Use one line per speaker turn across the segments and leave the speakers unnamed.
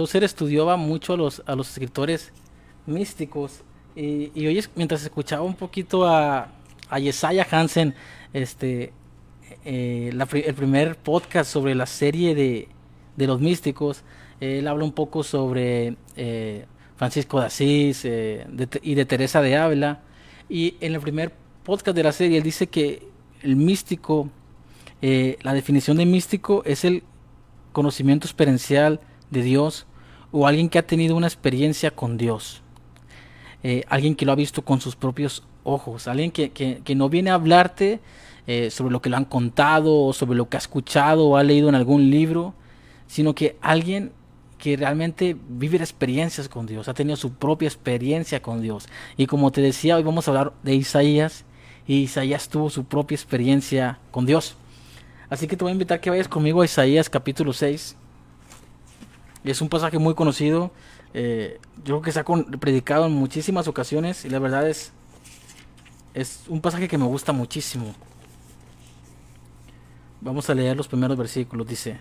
Tozer estudiaba mucho a los, a los escritores místicos y, y hoy mientras escuchaba un poquito a, a Yesaya Hansen, este, eh, el primer podcast sobre la serie de, de los místicos, él habla un poco sobre eh, Francisco de Asís eh, y de Teresa de Ávila. Y en el primer podcast de la serie, él dice que el místico, la definición de místico es el conocimiento experiencial de Dios o alguien que ha tenido una experiencia con Dios. alguien que lo ha visto con sus propios ojos, alguien que, que, no viene a hablarte eh, sobre lo que lo han contado o sobre lo que ha escuchado o ha leído en algún libro, sino que alguien que realmente vive experiencias con Dios, ha tenido su propia experiencia con Dios. Y como te decía, hoy vamos a hablar de Isaías, y Isaías tuvo su propia experiencia con Dios. Así que te voy a invitar que vayas conmigo a Isaías capítulo 6. Es un pasaje muy conocido, eh, yo creo que se ha predicado en muchísimas ocasiones y la verdad es es un pasaje que me gusta muchísimo. Vamos a leer los primeros versículos. Dice,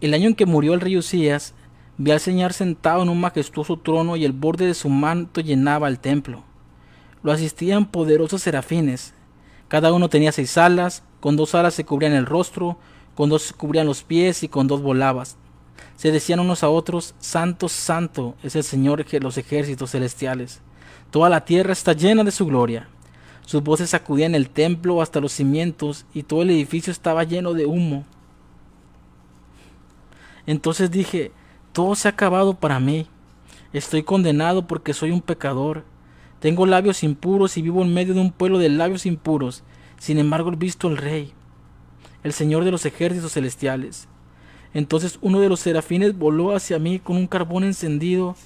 el año en que murió el rey Usías, vi al Señor sentado en un majestuoso trono y el borde de su manto llenaba el templo. Lo asistían poderosos serafines. Cada uno tenía seis alas, con dos alas se cubrían el rostro, con dos se cubrían los pies y con dos volabas. Se decían unos a otros, Santo, Santo es el Señor de los ejércitos celestiales. Toda la tierra está llena de su gloria. Sus voces sacudían el templo hasta los cimientos y todo el edificio estaba lleno de humo. Entonces dije, todo se ha acabado para mí. Estoy condenado porque soy un pecador. Tengo labios impuros y vivo en medio de un pueblo de labios impuros. Sin embargo, he visto al Rey, el Señor de los ejércitos celestiales. Entonces uno de los serafines voló hacia mí con un carbón encendido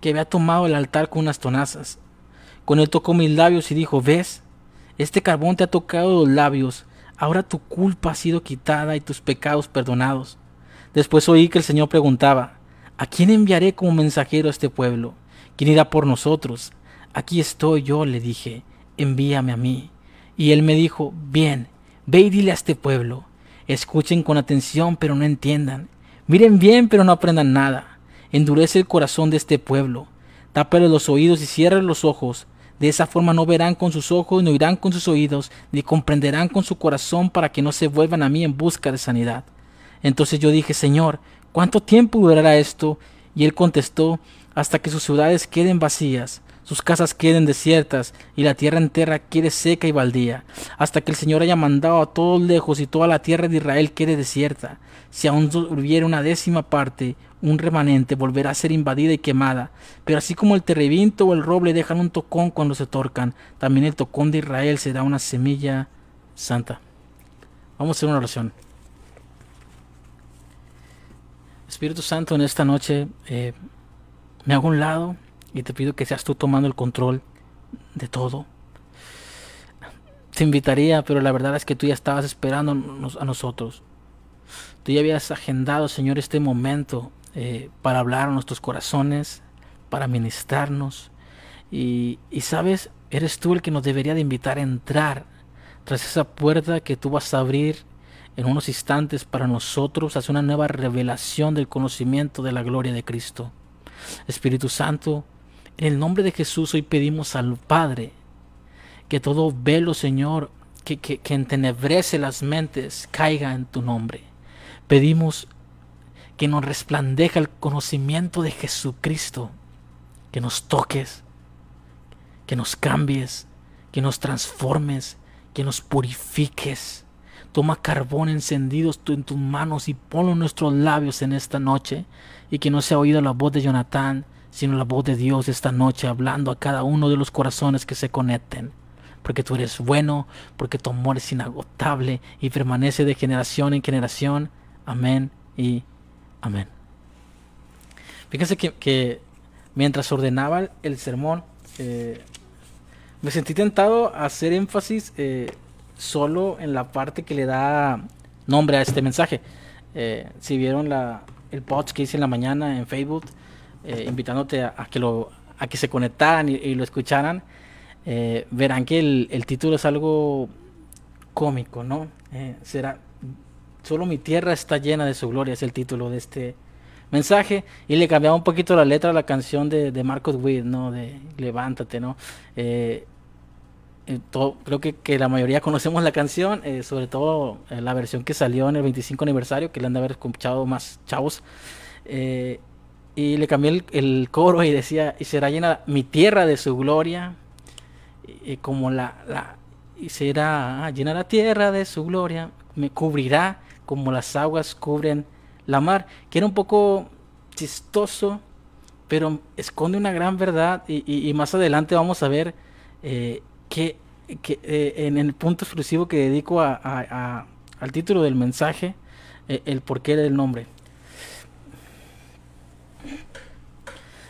que había tomado el altar con unas tonazas. Con él tocó mis labios y dijo, ¿ves? Este carbón te ha tocado los labios. Ahora tu culpa ha sido quitada y tus pecados perdonados. Después oí que el Señor preguntaba, ¿a quién enviaré como mensajero a este pueblo? ¿Quién irá por nosotros? Aquí estoy yo, le dije, envíame a mí. Y él me dijo, bien, ve y dile a este pueblo, escuchen con atención pero no entiendan, miren bien pero no aprendan nada, endurece el corazón de este pueblo, tápale los oídos y cierre los ojos, de esa forma no verán con sus ojos, no oirán con sus oídos, ni comprenderán con su corazón para que no se vuelvan a mí en busca de sanidad. Entonces yo dije, Señor, ¿cuánto tiempo durará esto? Y él contestó, hasta que sus ciudades queden vacías, sus casas queden desiertas y la tierra entera quede seca y baldía, hasta que el Señor haya mandado a todos lejos y toda la tierra de Israel quede desierta. Si aún hubiera una décima parte, un remanente volverá a ser invadida y quemada. Pero así como el terrevinto o el roble dejan un tocón cuando se torcan, también el tocón de Israel será una semilla santa. Vamos a hacer una oración. Espíritu Santo, en esta noche eh, me hago un lado y te pido que seas tú tomando el control de todo. Te invitaría, pero la verdad es que tú ya estabas esperando a nosotros. Tú ya habías agendado, Señor, este momento eh, para hablar a nuestros corazones, para ministrarnos. Y, y sabes, eres tú el que nos debería de invitar a entrar tras esa puerta que tú vas a abrir en unos instantes para nosotros hacia una nueva revelación del conocimiento de la gloria de Cristo. Espíritu Santo, en el nombre de Jesús hoy pedimos al Padre que todo velo, Señor, que, que, que entenebrece las mentes, caiga en tu nombre. Pedimos que nos resplandeja el conocimiento de Jesucristo, que nos toques, que nos cambies, que nos transformes, que nos purifiques. Toma carbón encendido en tus manos y ponlo en nuestros labios en esta noche y que no sea oída la voz de Jonathan, sino la voz de Dios esta noche hablando a cada uno de los corazones que se conecten. Porque tú eres bueno, porque tu amor es inagotable y permanece de generación en generación. Amén y Amén. Fíjense que, mientras ordenaba el sermón, eh, me sentí tentado a hacer énfasis eh, solo en la parte que le da nombre a este mensaje. Eh, si vieron la, el post que hice en la mañana en Facebook, invitándote a, que lo, a que se conectaran y, lo escucharan, verán que el, el, título es algo cómico, ¿no? será solo mi tierra está llena de su gloria, es el título de este mensaje. Y le cambiaba un poquito la letra a la canción de, de Marcos Witt, ¿no? De Levántate, ¿no? Eh, eh, creo que, que, la mayoría conocemos la canción, eh, sobre todo eh, la versión que salió en el 25 aniversario, que le han de haber escuchado más chavos. Y le cambié el, coro y decía, y será llena mi tierra de su gloria, y, como la, la, y será llena la tierra de su gloria, me cubrirá como las aguas cubren la mar, que era un poco chistoso, pero esconde una gran verdad y, y, más adelante vamos a ver eh, que, que eh, en el punto exclusivo que dedico a, a, al título del mensaje, eh, el porqué del nombre.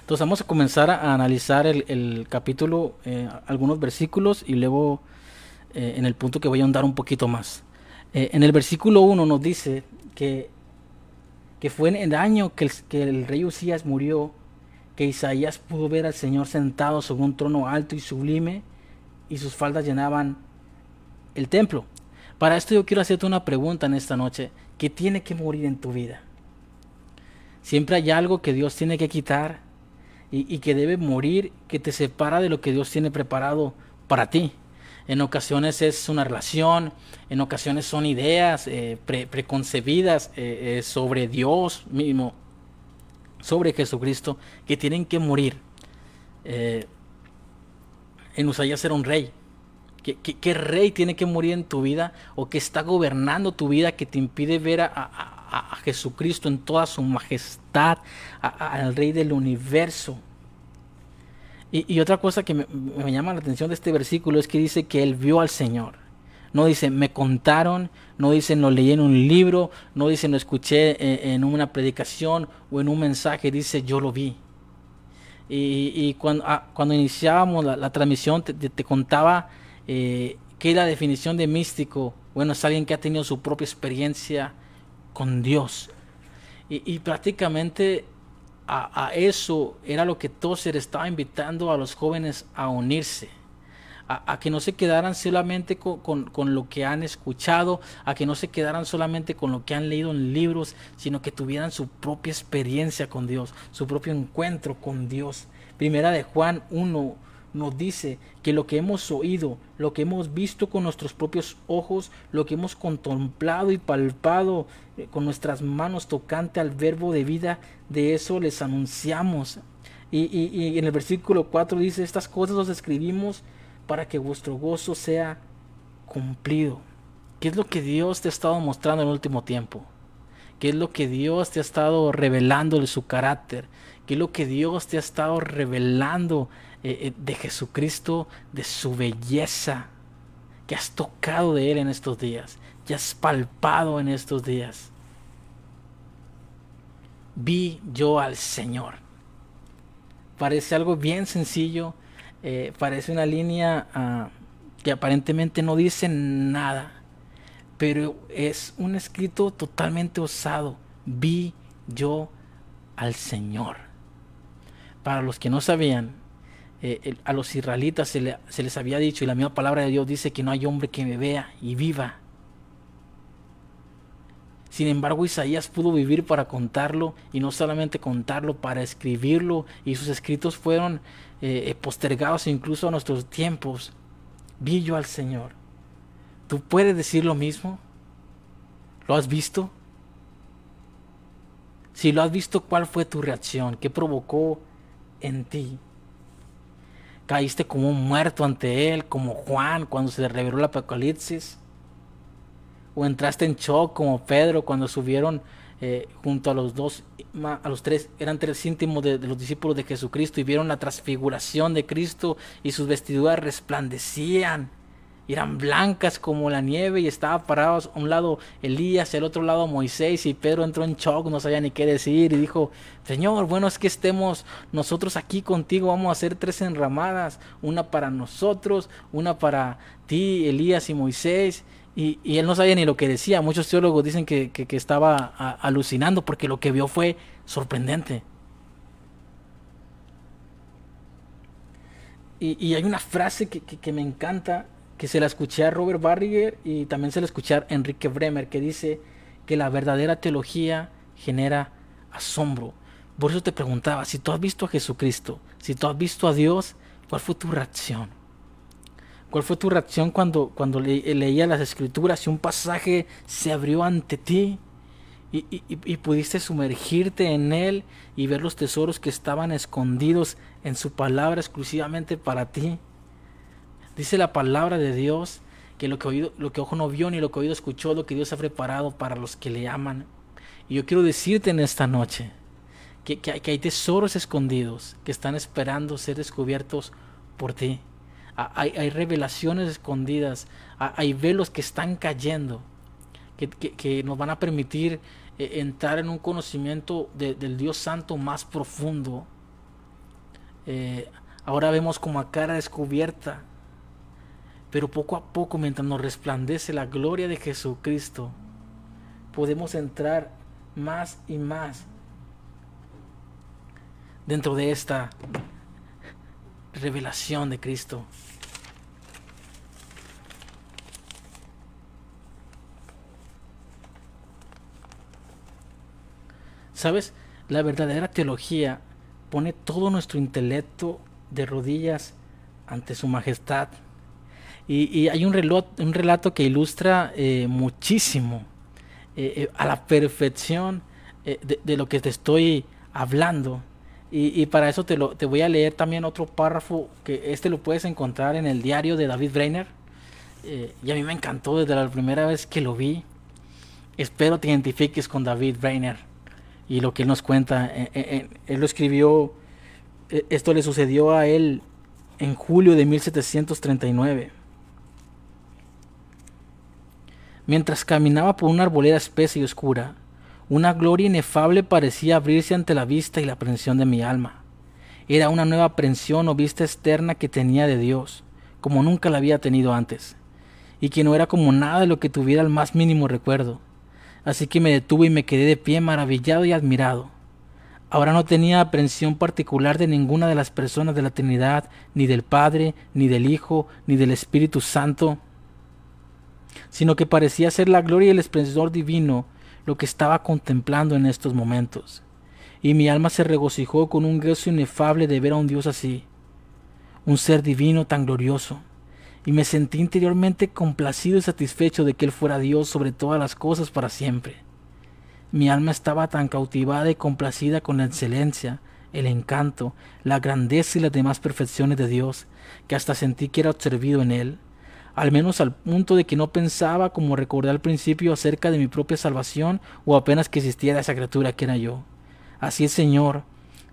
Entonces vamos a comenzar a analizar el, capítulo, eh, algunos versículos y luego eh, en el punto que voy a ahondar un poquito más. Eh, en el versículo 1 nos dice que, que fue en el año que el, que el rey Usías murió, que Isaías pudo ver al Señor sentado sobre un trono alto y sublime y sus faldas llenaban el templo. Para esto yo quiero hacerte una pregunta en esta noche. ¿Qué tiene que morir en tu vida? Siempre hay algo que Dios tiene que quitar y, que debe morir, que te separa de lo que Dios tiene preparado para ti. En ocasiones es una relación, en ocasiones son ideas eh, pre, preconcebidas eh, eh, sobre Dios mismo, sobre Jesucristo, que tienen que morir. En Usaías era un rey. ¿Qué, ¿Qué, rey tiene que morir en tu vida o que está gobernando tu vida que te impide ver a, a Jesucristo en toda su majestad, al rey del universo? Y, otra cosa que me, llama la atención de este versículo es que dice que él vio al Señor. No dice, me contaron, no dice, lo leí en un libro, no dice, lo escuché en, en una predicación o en un mensaje, dice, yo lo vi. Y, ah, cuando, iniciábamos la, transmisión te, contaba eh, qué es la definición de místico. Bueno, es alguien que ha tenido su propia experiencia con Dios. Y, prácticamente a, eso era lo que Tozer estaba invitando a los jóvenes a unirse. A, que no se quedaran solamente con, con, con, lo que han escuchado, a que no se quedaran solamente con lo que han leído en libros, sino que tuvieran su propia experiencia con Dios, su propio encuentro con Dios. Primera de Juan 1 nos dice que lo que hemos oído, lo que hemos visto con nuestros propios ojos, lo que hemos contemplado y palpado eh, con nuestras manos tocante al verbo de vida, de eso les anunciamos. Y, y, en el versículo 4 dice, estas cosas os escribimos para que vuestro gozo sea cumplido. ¿Qué es lo que Dios te ha estado mostrando en el último tiempo? ¿Qué es lo que Dios te ha estado revelando de su carácter? ¿Qué es lo que Dios te ha estado revelando eh, eh, de Jesucristo, de su belleza? que has tocado de Él en estos días? ¿Que has palpado en estos días? Vi yo al Señor. Parece algo bien sencillo, eh, parece una línea uh, que aparentemente no dice nada, pero es un escrito totalmente osado. Vi yo al Señor. Para los que no sabían, eh, a los israelitas se, le, se, les había dicho, y la misma palabra de Dios dice que no hay hombre que me vea y viva. Sin embargo, Isaías pudo vivir para contarlo y no solamente contarlo, para escribirlo, y sus escritos fueron eh, postergados incluso a nuestros tiempos. Vi yo al Señor. ¿Tú puedes decir lo mismo? ¿Lo has visto? Si lo has visto, ¿cuál fue tu reacción? ¿Qué provocó en ti? ¿Caíste como un muerto ante Él, como Juan cuando se le reveló el Apocalipsis? ¿O entraste en shock como Pedro cuando subieron eh, junto a los dos, a los tres, eran tres íntimos de, de, los discípulos de Jesucristo y vieron la transfiguración de Cristo y sus vestiduras resplandecían, y eran blancas como la nieve y estaban parados a un lado Elías al otro lado Moisés y Pedro entró en shock, no sabía ni qué decir y dijo, Señor, bueno es que estemos nosotros aquí contigo, vamos a hacer tres enramadas, una para nosotros, una para ti, Elías y Moisés y, y, él no sabía ni lo que decía. Muchos teólogos dicen que, que, estaba alucinando porque lo que vio fue sorprendente. Y, y hay una frase que, que, me encanta, que se la escuché a Robert Barriger y también se la escuché a Enrique Bremer, que dice que la verdadera teología genera asombro. Por eso te preguntaba, si tú has visto a Jesucristo, si tú has visto a Dios, ¿cuál fue tu reacción? ¿Cuál fue tu reacción cuando, cuando leía las escrituras y un pasaje se abrió ante ti y, y, pudiste sumergirte en él y ver los tesoros que estaban escondidos en su palabra exclusivamente para ti? Dice la palabra de Dios que lo que, oído, lo que ojo no vio ni lo que oído escuchó, lo que Dios ha preparado para los que le aman. Y yo quiero decirte en esta noche que, que, hay, tesoros escondidos que están esperando ser descubiertos por ti. Hay, hay revelaciones escondidas, hay velos que están cayendo, que, que nos van a permitir eh, entrar en un conocimiento del Dios Santo más profundo. Eh, ahora vemos como a cara descubierta pero poco a poco, mientras nos resplandece la gloria de Jesucristo, podemos entrar más y más dentro de esta revelación de Cristo. ¿Sabes? La verdadera teología pone todo nuestro intelecto de rodillas ante su majestad y, hay un, un relato que ilustra eh, muchísimo, eh, eh, a la perfección de, lo que te estoy hablando. Y, para eso te, lo, te voy a leer también otro párrafo, que este lo puedes encontrar en el diario de David Brainer. y a mí me encantó desde la primera vez que lo vi. Espero te identifiques con David Brainer y lo que él nos cuenta. él lo escribió, esto le sucedió a él en julio de 1739. Mientras caminaba por una arboleda espesa y oscura, una gloria inefable parecía abrirse ante la vista y la aprensión de mi alma. Era una nueva aprensión o vista externa que tenía de Dios, como nunca la había tenido antes, y que no era como nada de lo que tuviera el más mínimo recuerdo. Así que me detuve y me quedé de pie maravillado y admirado. Ahora no tenía aprensión particular de ninguna de las personas de la Trinidad, ni del Padre, ni del Hijo, ni del Espíritu Santo, sino que parecía ser la gloria y el esplendor divino lo que estaba contemplando en estos momentos. Y mi alma se regocijó con un gozo inefable de ver a un Dios así, un ser divino tan glorioso, y me sentí interiormente complacido y satisfecho de que Él fuera Dios sobre todas las cosas para siempre. Mi alma estaba tan cautivada y complacida con la excelencia, el encanto, la grandeza y las demás perfecciones de Dios, que hasta sentí que era observido en Él al menos al punto de que no pensaba, como recordé al principio, acerca de mi propia salvación o apenas que existiera esa criatura que era yo. Así es, Señor,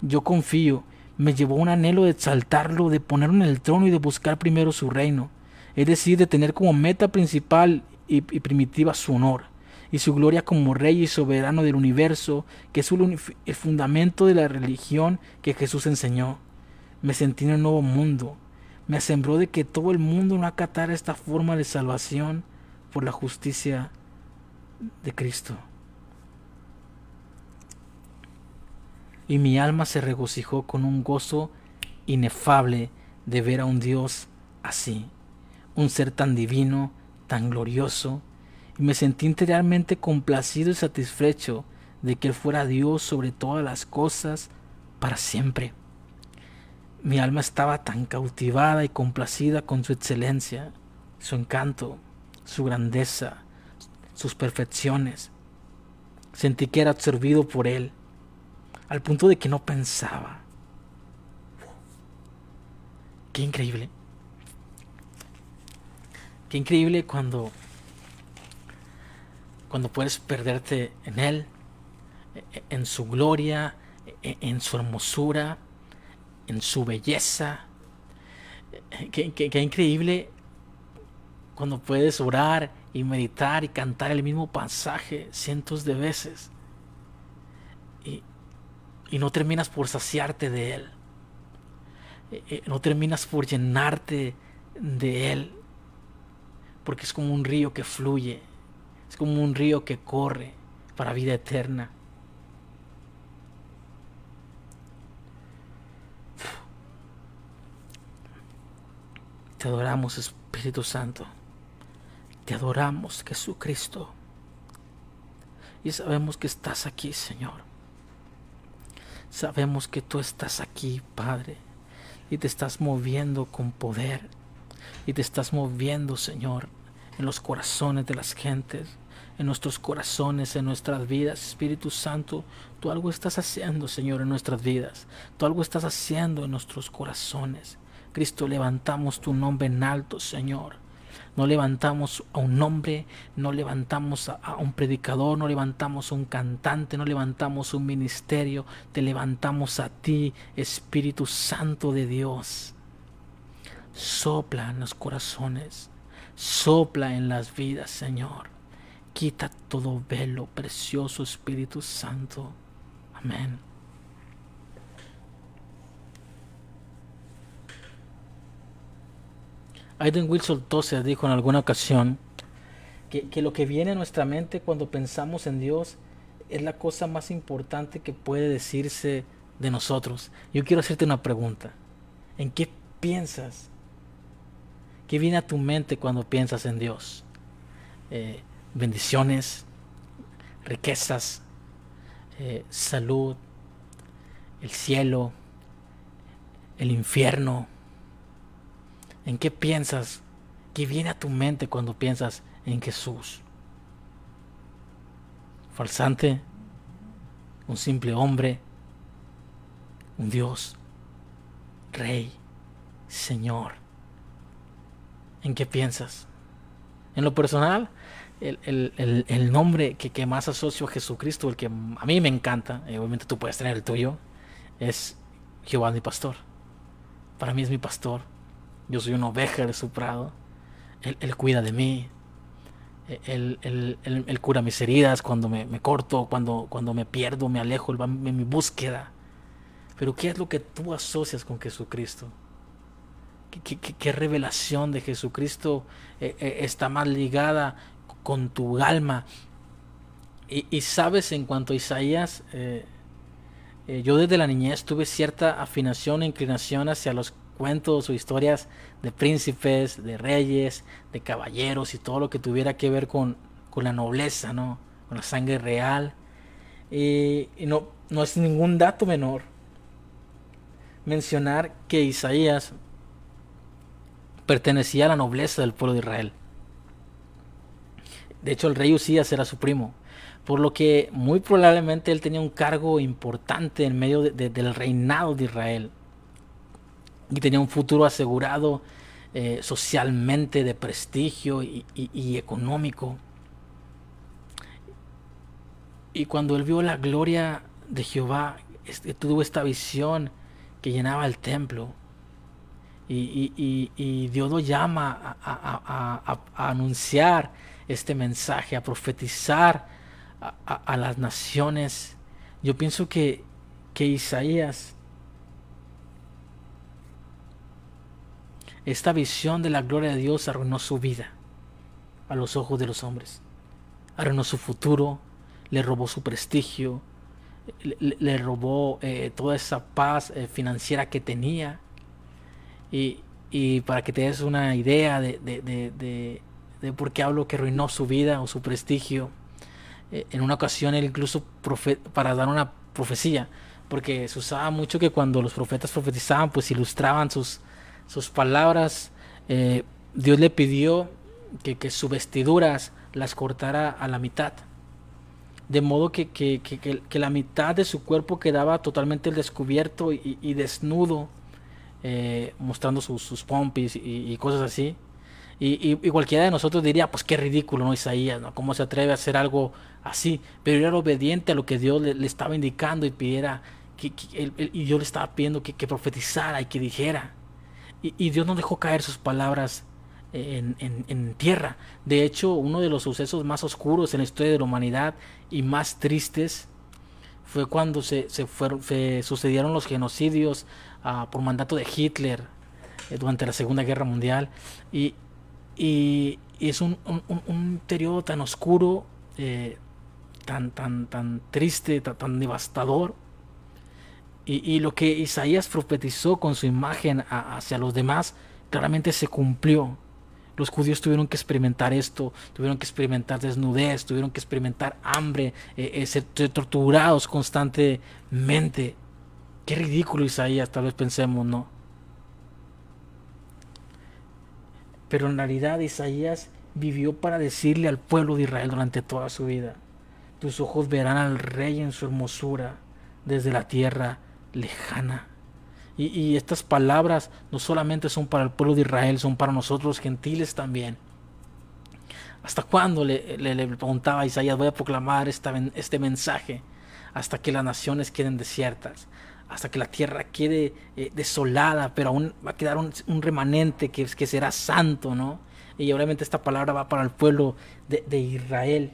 yo confío, me llevó un anhelo de exaltarlo, de ponerlo en el trono y de buscar primero su reino, es decir, de tener como meta principal y, y primitiva su honor y su gloria como rey y soberano del universo, que es el fundamento de la religión que Jesús enseñó. Me sentí en un nuevo mundo, me asombró de que todo el mundo no acatara esta forma de salvación por la justicia de Cristo. Y mi alma se regocijó con un gozo inefable de ver a un Dios así, un ser tan divino, tan glorioso, y me sentí interiormente complacido y satisfecho de que Él fuera Dios sobre todas las cosas para siempre. Mi alma estaba tan cautivada y complacida con su excelencia, su encanto, su grandeza, sus perfecciones. Sentí que era absorbido por él, al punto de que no pensaba. Qué increíble. Qué increíble cuando cuando puedes perderte en él, en su gloria, en su hermosura, en su belleza. Qué, increíble cuando puedes orar y meditar y cantar el mismo pasaje cientos de veces y, y no terminas por saciarte de él. Eh, eh, no terminas por llenarte de él. Porque es como un río que fluye. Es como un río que corre para vida eterna. Te adoramos Espíritu Santo. Te adoramos Jesucristo. Y sabemos que estás aquí, Señor. Sabemos que tú estás aquí, Padre. Y te estás moviendo con poder. Y te estás moviendo, Señor, en los corazones de las gentes. En nuestros corazones, en nuestras vidas. Espíritu Santo, tú algo estás haciendo, Señor, en nuestras vidas. Tú algo estás haciendo en nuestros corazones. Cristo, levantamos tu nombre en alto, Señor. No levantamos a un hombre, no levantamos a, un predicador, no levantamos a un cantante, no levantamos un ministerio, te levantamos a ti, Espíritu Santo de Dios. Sopla en los corazones, sopla en las vidas, Señor. Quita todo velo, precioso Espíritu Santo. Amén. Aiden Wilson Tozer dijo en alguna ocasión que, lo que viene a nuestra mente cuando pensamos en Dios es la cosa más importante que puede decirse de nosotros. Yo quiero hacerte una pregunta. ¿En qué piensas? ¿Qué viene a tu mente cuando piensas en Dios? Eh, bendiciones, riquezas, eh, salud, el cielo, el infierno, ¿En qué piensas? ¿Qué viene a tu mente cuando piensas en Jesús? ¿Falsante? ¿Un simple hombre? ¿Un Dios? ¿Rey? ¿Señor? ¿En qué piensas? En lo personal, el, nombre que, más asocio a Jesucristo, el que a mí me encanta, eh, obviamente tú puedes tener el tuyo, es Jehová mi pastor. Para mí es mi pastor, yo soy una oveja de su prado. Él, cuida de mí. Él, cura mis heridas cuando me, corto, cuando, cuando me pierdo, me alejo, él va en mi búsqueda. Pero ¿qué es lo que tú asocias con Jesucristo? ¿Qué, revelación de Jesucristo eh, eh, está más ligada con tu alma? Y, sabes, en cuanto a Isaías, eh, yo desde la niñez tuve cierta afinación e inclinación hacia los cuentos o historias de príncipes, de reyes, de caballeros y todo lo que tuviera que ver con, con la nobleza, ¿no? con la sangre real. Y, no, no es ningún dato menor mencionar que Isaías pertenecía a la nobleza del pueblo de Israel. De hecho, el rey Usías era su primo, por lo que muy probablemente él tenía un cargo importante en medio del reinado de Israel y tenía un futuro asegurado eh, socialmente de prestigio y, económico. Y cuando él vio la gloria de Jehová, este, tuvo esta visión que llenaba el templo. Y, Dios lo llama a, anunciar este mensaje, a profetizar a, las naciones. Yo pienso que, que Isaías Esta visión de la gloria de Dios arruinó su vida a los ojos de los hombres. Arruinó su futuro, le robó su prestigio, le, robó eh, toda esa paz eh, financiera que tenía. Y, para que te des una idea de, de, por qué hablo que arruinó su vida o su prestigio, eh, en una ocasión él incluso para dar una profecía, porque se usaba mucho que cuando los profetas profetizaban, pues ilustraban sus, sus palabras, eh, Dios le pidió que, sus vestiduras las cortara a la mitad. De modo que, que, la mitad de su cuerpo quedaba totalmente descubierto y, desnudo, eh, mostrando sus, pompis y, cosas así. Y, cualquiera de nosotros diría, pues qué ridículo, ¿no? Isaías, ¿no? ¿Cómo se atreve a hacer algo así? Pero era obediente a lo que Dios le, estaba indicando y pidiera, que, y yo le estaba pidiendo que, profetizara y que dijera. Y, Dios no dejó caer sus palabras en, tierra. De hecho, uno de los sucesos más oscuros en la historia de la humanidad y más tristes fue cuando se, fueron, sucedieron los genocidios ah, por mandato de Hitler eh, durante la Segunda Guerra Mundial. Y, es un, periodo tan oscuro, eh, tan, tan, tan triste, tan devastador y, lo que Isaías profetizó con su imagen hacia los demás claramente se cumplió. Los judíos tuvieron que experimentar esto, tuvieron que experimentar desnudez, tuvieron que experimentar hambre, eh, eh, ser torturados constantemente. Qué ridículo Isaías, tal vez pensemos, ¿no? Pero en realidad Isaías vivió para decirle al pueblo de Israel durante toda su vida, tus ojos verán al rey en su hermosura desde la tierra lejana. Y, estas palabras no solamente son para el pueblo de Israel, son para nosotros gentiles también. ¿Hasta cuándo le, le, preguntaba a Isaías, voy a proclamar esta, este mensaje? Hasta que las naciones queden desiertas, hasta que la tierra quede eh, desolada, pero aún va a quedar un, remanente que, que, será santo, ¿no? Y obviamente esta palabra va para el pueblo de, de Israel.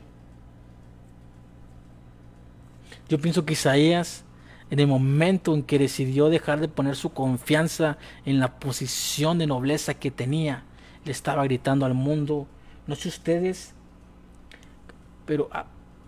Yo pienso que Isaías en el momento en que decidió dejar de poner su confianza en la posición de nobleza que tenía, le estaba gritando al mundo, no sé ustedes, pero ah,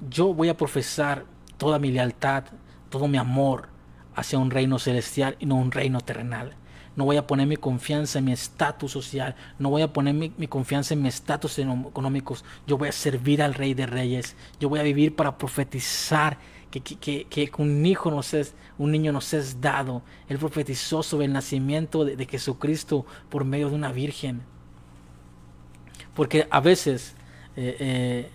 yo voy a profesar toda mi lealtad, todo mi amor hacia un reino celestial y no un reino terrenal. No voy a poner mi confianza en mi estatus social, no voy a poner mi, mi confianza en mi estatus económicos. Yo voy a servir al Rey de Reyes. Yo voy a vivir para profetizar que, un hijo nos es, un niño nos es dado. Él profetizó sobre el nacimiento de, Jesucristo por medio de una virgen. Porque a veces, eh, eh,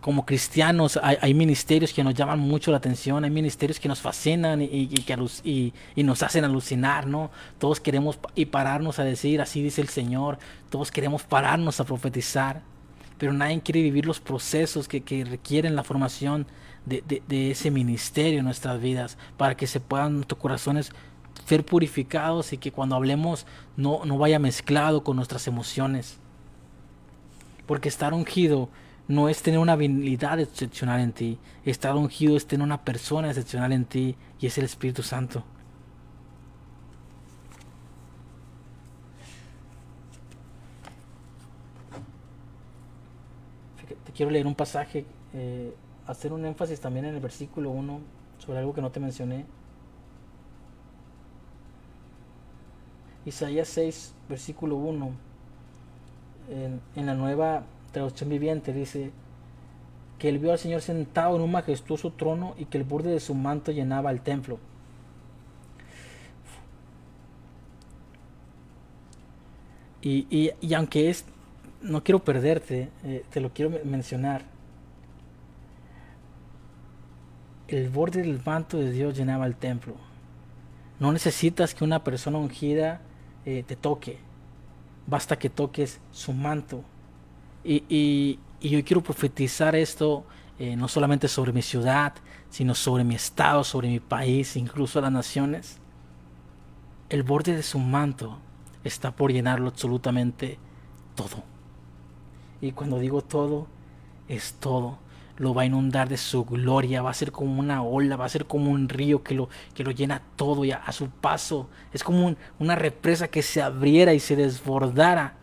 como cristianos, hay, ministerios que nos llaman mucho la atención, hay ministerios que nos fascinan y, que y, nos hacen alucinar, ¿no? Todos queremos y pararnos a decir, así dice el Señor, todos queremos pararnos a profetizar, pero nadie quiere vivir los procesos que, que requieren la formación de, ese ministerio en nuestras vidas, para que se puedan nuestros corazones ser purificados y que cuando hablemos no, no vaya mezclado con nuestras emociones. Porque estar ungido no es tener una habilidad excepcional en ti, estar ungido es tener una persona excepcional en ti y es el Espíritu Santo. Te quiero leer un pasaje eh, hacer un énfasis también en el versículo 1 sobre algo que no te mencioné. Isaías 6, versículo 1, en, la nueva traducción viviente, dice que él vio al Señor sentado en un majestuoso trono y que el borde de su manto llenaba el templo. Y, aunque es, no quiero perderte, eh, te lo quiero mencionar. El borde del manto de Dios llenaba el templo. No necesitas que una persona ungida eh, te toque. Basta que toques su manto. Y, yo quiero profetizar esto eh, no solamente sobre mi ciudad, sino sobre mi estado, sobre mi país, incluso las naciones. El borde de su manto está por llenarlo absolutamente todo. Y cuando digo todo, es todo lo va a inundar de su gloria, va a ser como una ola, va a ser como un río que lo, que lo llena todo y a, su paso. Es como una represa que se abriera y se desbordara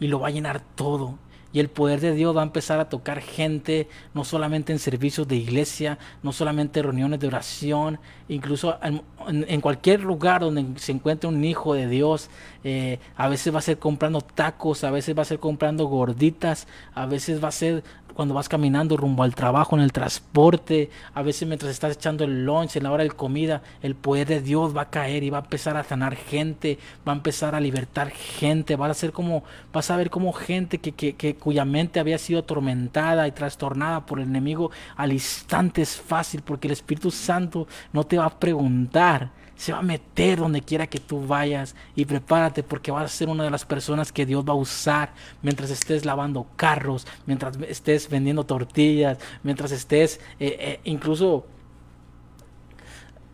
y lo va a llenar todo. Y el poder de Dios va a empezar a tocar gente, no solamente en servicios de iglesia, no solamente en reuniones de oración, incluso en, cualquier lugar donde se encuentre un hijo de Dios. Eh, a veces va a ser comprando tacos, a veces va a ser comprando gorditas, a veces va a ser cuando vas caminando rumbo al trabajo, en el transporte, a veces mientras estás echando el lunch, en la hora de comida, el poder de Dios va a caer y va a empezar a sanar gente, va a empezar a libertar gente, vas a ser como, vas a ver como gente que, que, que cuya mente había sido atormentada y trastornada por el enemigo, al instante. Es fácil porque el Espíritu Santo no te va a preguntar se va a meter donde quiera que tú vayas y prepárate porque vas a ser una de las personas que Dios va a usar mientras estés lavando carros, mientras estés vendiendo tortillas, mientras estés eh, eh, incluso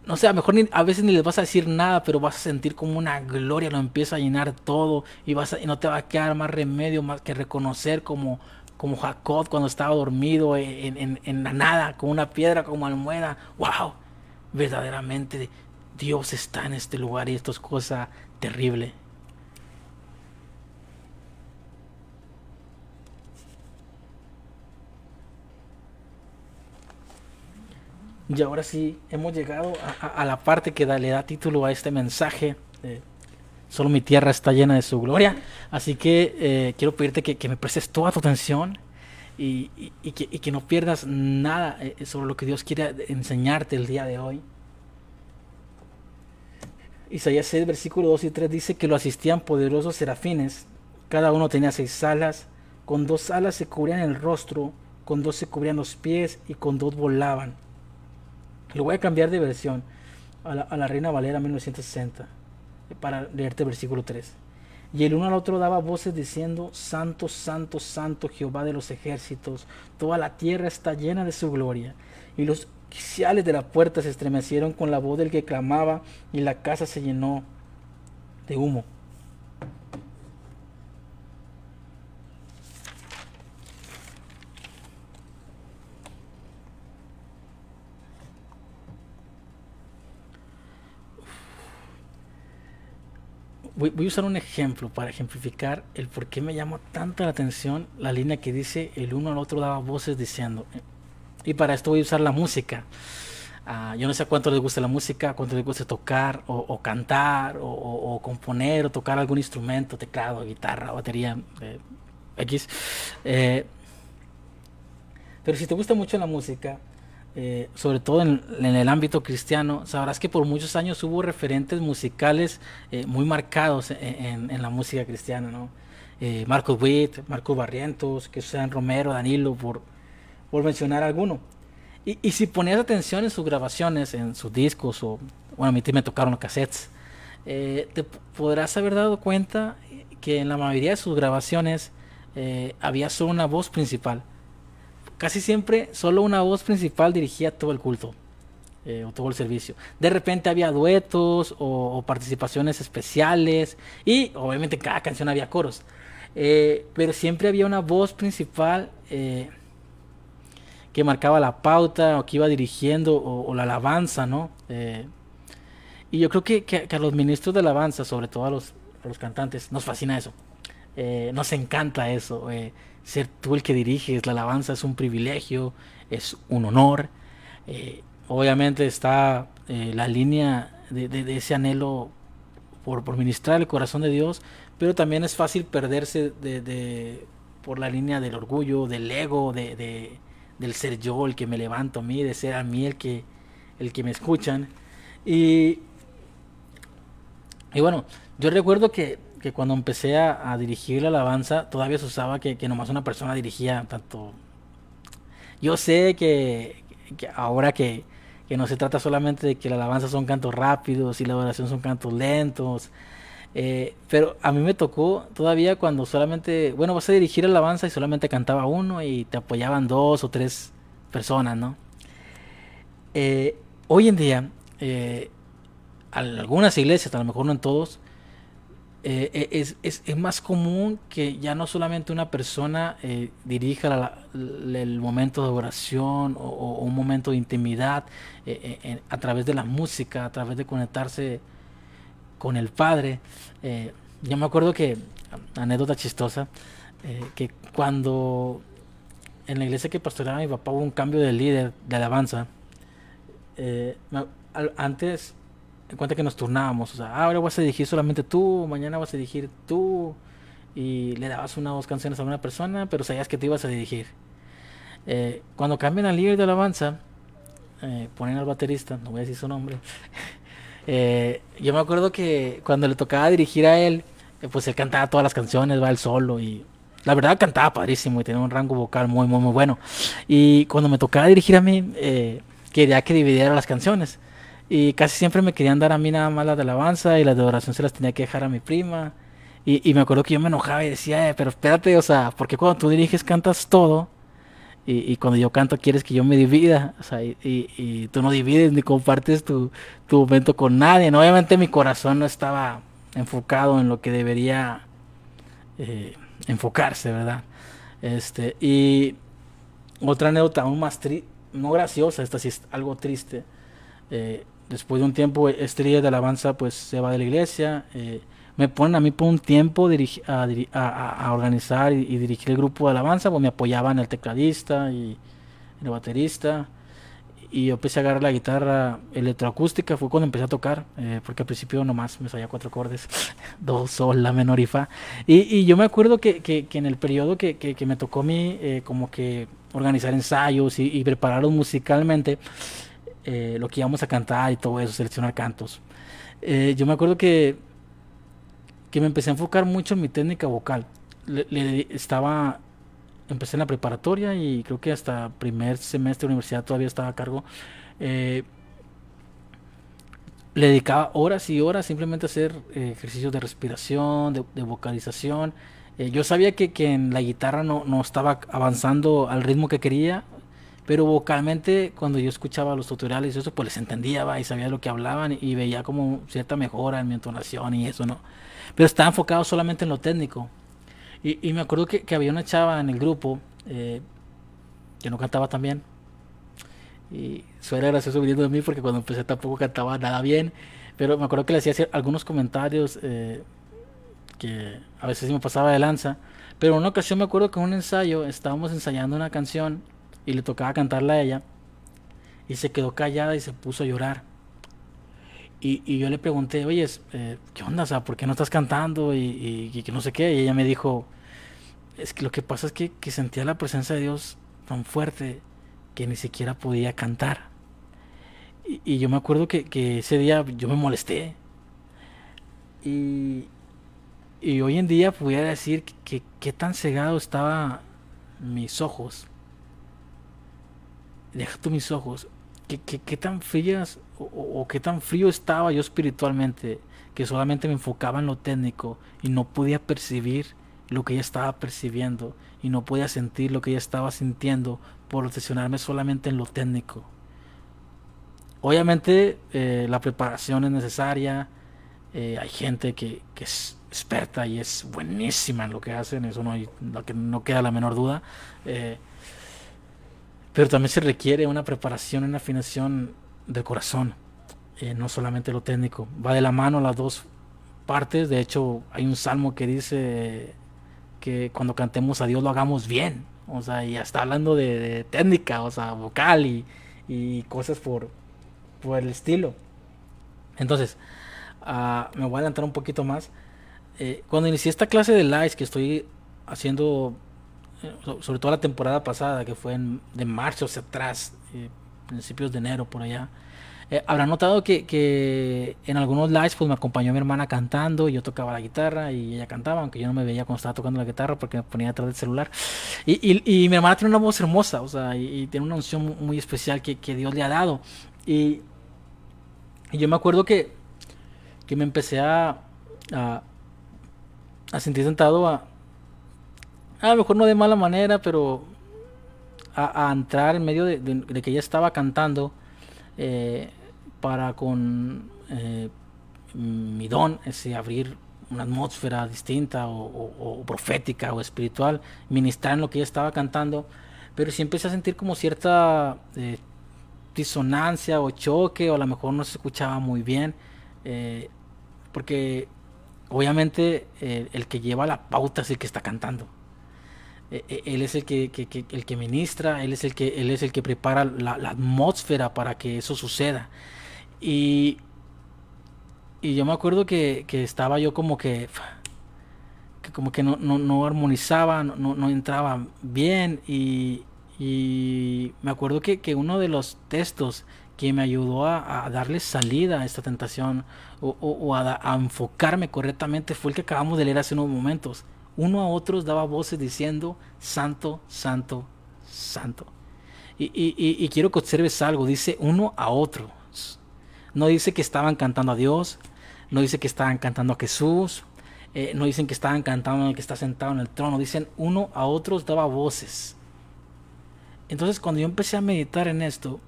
no sé, a mejor a veces ni les vas a decir nada, pero vas a sentir como una gloria, lo empieza a llenar todo y, vas y no te va a quedar más remedio más que reconocer como, como Jacob cuando estaba dormido en, en la nada, con una piedra como almohada. ¡Wow! Verdaderamente Dios está en este lugar y esto es cosa terrible. Y ahora sí, hemos llegado a, la parte que le da título a este mensaje. solo mi tierra está llena de su gloria. Así que eh, quiero pedirte que, me prestes toda tu atención y, que, no pierdas nada eh, sobre lo que Dios quiere enseñarte el día de hoy. Isaías 6, versículo 2 y 3 dice que lo asistían poderosos serafines. Cada uno tenía seis alas. Con dos alas se cubrían el rostro, con dos se cubrían los pies y con dos volaban. Lo voy a cambiar de versión a la, Reina Valera 1960 para leerte el versículo 3. Y el uno al otro daba voces diciendo, Santo, Santo, Santo Jehová de los ejércitos, toda la tierra está llena de su gloria. Y los oficiales de la puerta se estremecieron con la voz del que clamaba y la casa se llenó de humo. voy, a usar un ejemplo para ejemplificar el por qué me llamó tanto la atención la línea que dice el uno al otro daba voces diciendo. Y para esto voy a usar la música. Ah, yo no sé cuánto les gusta la música, cuánto les gusta tocar o, cantar o, componer o tocar algún instrumento, teclado, guitarra, batería, eh, X. Eh, pero si te gusta mucho la música, eh, sobre todo en, el ámbito cristiano, sabrás que por muchos años hubo referentes musicales muy marcados en, la música cristiana, ¿no? Marcos Witt, Marcos Barrientos, que sean Romero, Danilo, por, por mencionar alguno. Y, si ponías atención en sus grabaciones, en sus discos, o bueno, a mí me tocaron los cassettes, te podrás haber dado cuenta que en la mayoría de sus grabaciones había solo una voz principal casi siempre solo una voz principal dirigía todo el culto eh, o todo el servicio. De repente había duetos o, participaciones especiales y obviamente en cada canción había coros. Eh, pero siempre había una voz principal eh, que marcaba la pauta o que iba dirigiendo o, la alabanza, ¿no? y yo creo que, a los ministros de alabanza, sobre todo a los, los cantantes, nos fascina eso. nos encanta eso ser tú el que diriges la alabanza es un privilegio, es un honor. Eh, obviamente está eh, la línea de, ese anhelo por, ministrar el corazón de Dios, pero también es fácil perderse de, por la línea del orgullo, del ego, de, del ser yo el que me levanto a mí, de ser a mí el que, el que me escuchan. Y, y bueno, yo recuerdo que que cuando empecé a, dirigir la alabanza, todavía se usaba que, que, nomás una persona dirigía tanto. Yo sé que, ahora que, no se trata solamente de que la alabanza son cantos rápidos y la oración son cantos lentos, eh, pero a mí me tocó todavía cuando solamente, bueno, vas a dirigir la alabanza y solamente cantaba uno y te apoyaban dos o tres personas, ¿no? Eh, hoy en día, eh, algunas iglesias, a lo mejor no en todos, eh, es, es, es, más común que ya no solamente una persona dirija el momento de oración o, un momento de intimidad a través de la música, a través de conectarse con el Padre. yo me acuerdo que, anécdota chistosa, que cuando en la iglesia que pastoreaba mi papá hubo un cambio de líder de alabanza, antes en cuenta que nos turnábamos, o sea, ah, ahora vas a dirigir solamente tú, mañana vas a dirigir tú, y le dabas una o dos canciones a una persona, pero sabías que te ibas a dirigir. Eh, cuando cambian al líder de alabanza, eh, ponen al baterista, no voy a decir su nombre, eh, yo me acuerdo que cuando le tocaba dirigir a él, pues él cantaba todas las canciones, va el solo, y la verdad cantaba padrísimo y tenía un rango vocal muy, muy, muy bueno. Y cuando me tocaba dirigir a mí, quería que dividiera las canciones. Y casi siempre me querían dar a mí nada más las de alabanza y las de oración se las tenía que dejar a mi prima. Y, me acuerdo que yo me enojaba y decía, eh, pero espérate, o sea, porque cuando tú diriges cantas todo y, cuando yo canto quieres que yo me divida, o sea, y, tú no divides ni compartes tu, tu, momento con nadie. Obviamente mi corazón no estaba enfocado en lo que debería eh, enfocarse, ¿verdad? Este, y otra anécdota aún más triste, no graciosa, esta sí es algo triste. Eh, después de un tiempo este de alabanza pues se va de la iglesia eh, me ponen a mí por un tiempo a, organizar y, dirigir el grupo de alabanza pues me apoyaban el tecladista y el baterista y yo empecé a agarrar la guitarra electroacústica, fue cuando empecé a tocar, eh, porque al principio nomás me sabía cuatro acordes, dos, sol, la menor y fa. Y, yo me acuerdo que, que, en el periodo que, que, me tocó a mí eh, como que organizar ensayos y, prepararlos musicalmente, eh, lo que íbamos a cantar y todo eso, seleccionar cantos. yo me acuerdo que, que me empecé a enfocar mucho en mi técnica vocal. le estaba empecé en la preparatoria y creo que hasta primer semestre de universidad todavía estaba a cargo. Eh, le dedicaba horas y horas simplemente a hacer eh, ejercicios de respiración, de, vocalización. Eh, yo sabía que, que, en la guitarra no, no, estaba avanzando al ritmo que quería, pero vocalmente cuando yo escuchaba los tutoriales y eso, pues les entendía y sabía lo que hablaban y veía como cierta mejora en mi entonación y eso, ¿no? Pero estaba enfocado solamente en lo técnico. Y, me acuerdo que, había una chava en el grupo eh, que no cantaba tan bien. Y eso era gracioso viniendo de mí porque cuando empecé tampoco cantaba nada bien. Pero me acuerdo que le hacía algunos comentarios eh, que a veces me pasaba de lanza. Pero en una ocasión me acuerdo que en un ensayo estábamos ensayando una canción y le tocaba cantarla a ella. Y se quedó callada y se puso a llorar. Y, yo le pregunté, oye, eh, ¿qué onda? O ¿por qué no estás cantando? Y, que no sé qué. Y ella me dijo, es que lo que pasa es que, sentía la presencia de Dios tan fuerte que ni siquiera podía cantar. Y, yo me acuerdo que, ese día yo me molesté. Y, hoy en día pudiera decir que, qué tan cegado estaba mis ojos. Deja tú mis ojos. ¿Qué, tan frías o, qué tan frío estaba yo espiritualmente que solamente me enfocaba en lo técnico y no podía percibir lo que ella estaba percibiendo y no podía sentir lo que ella estaba sintiendo por obsesionarme solamente en lo técnico. Obviamente eh, la preparación es necesaria, eh, hay gente que, es experta y es buenísima en lo que hacen, eso no, hay, que no queda la menor duda. Eh, pero también se requiere una preparación, una afinación del corazón, eh, no solamente lo técnico. Va de la mano las dos partes. De hecho, hay un salmo que dice que cuando cantemos a Dios lo hagamos bien. O sea, ya está hablando de, técnica, o sea, vocal y, cosas por, por el estilo. Entonces, ah, me voy a adelantar un poquito más. Eh, cuando inicié esta clase de lives que estoy haciendo sobre todo la temporada pasada, que fue en, de marzo hacia atrás, eh, principios de enero por allá, eh, habrá notado que, que, en algunos lives pues me acompañó mi hermana cantando y yo tocaba la guitarra y ella cantaba, aunque yo no me veía cuando estaba tocando la guitarra porque me ponía detrás del celular. Y, y, y mi hermana tiene una voz hermosa, o sea, y, tiene una unción muy especial que, que Dios le ha dado. Y, yo me acuerdo que, que me empecé a, a, a sentir sentado a, a lo mejor no de mala manera, pero a, entrar en medio de, que ella estaba cantando eh, para con eh, mi don, ese abrir una atmósfera distinta o, profética o espiritual, ministrar en lo que ella estaba cantando, pero sí empecé a sentir como cierta eh, disonancia o choque, o a lo mejor no se escuchaba muy bien, porque obviamente el que lleva la pauta es el que está cantando. E, e, él es el que, el que ministra, él es el que, él es el que prepara la, atmósfera para que eso suceda. Y, y yo me acuerdo que, estaba yo como que, que como que no, no, armonizaba, no, no, entraba bien. Y, y me acuerdo que, uno de los textos que me ayudó a, darle salida a esta tentación o, a, a enfocarme correctamente fue el que acabamos de leer hace unos momentos uno a otros daba voces diciendo, Santo, Santo, Santo. Y, quiero que observes algo, dice uno a otros. No dice que estaban cantando a Dios, no dice que estaban cantando a Jesús, eh, no dicen que estaban cantando el que está sentado en el trono, dicen uno a otros daba voces. Entonces cuando yo empecé a meditar en esto,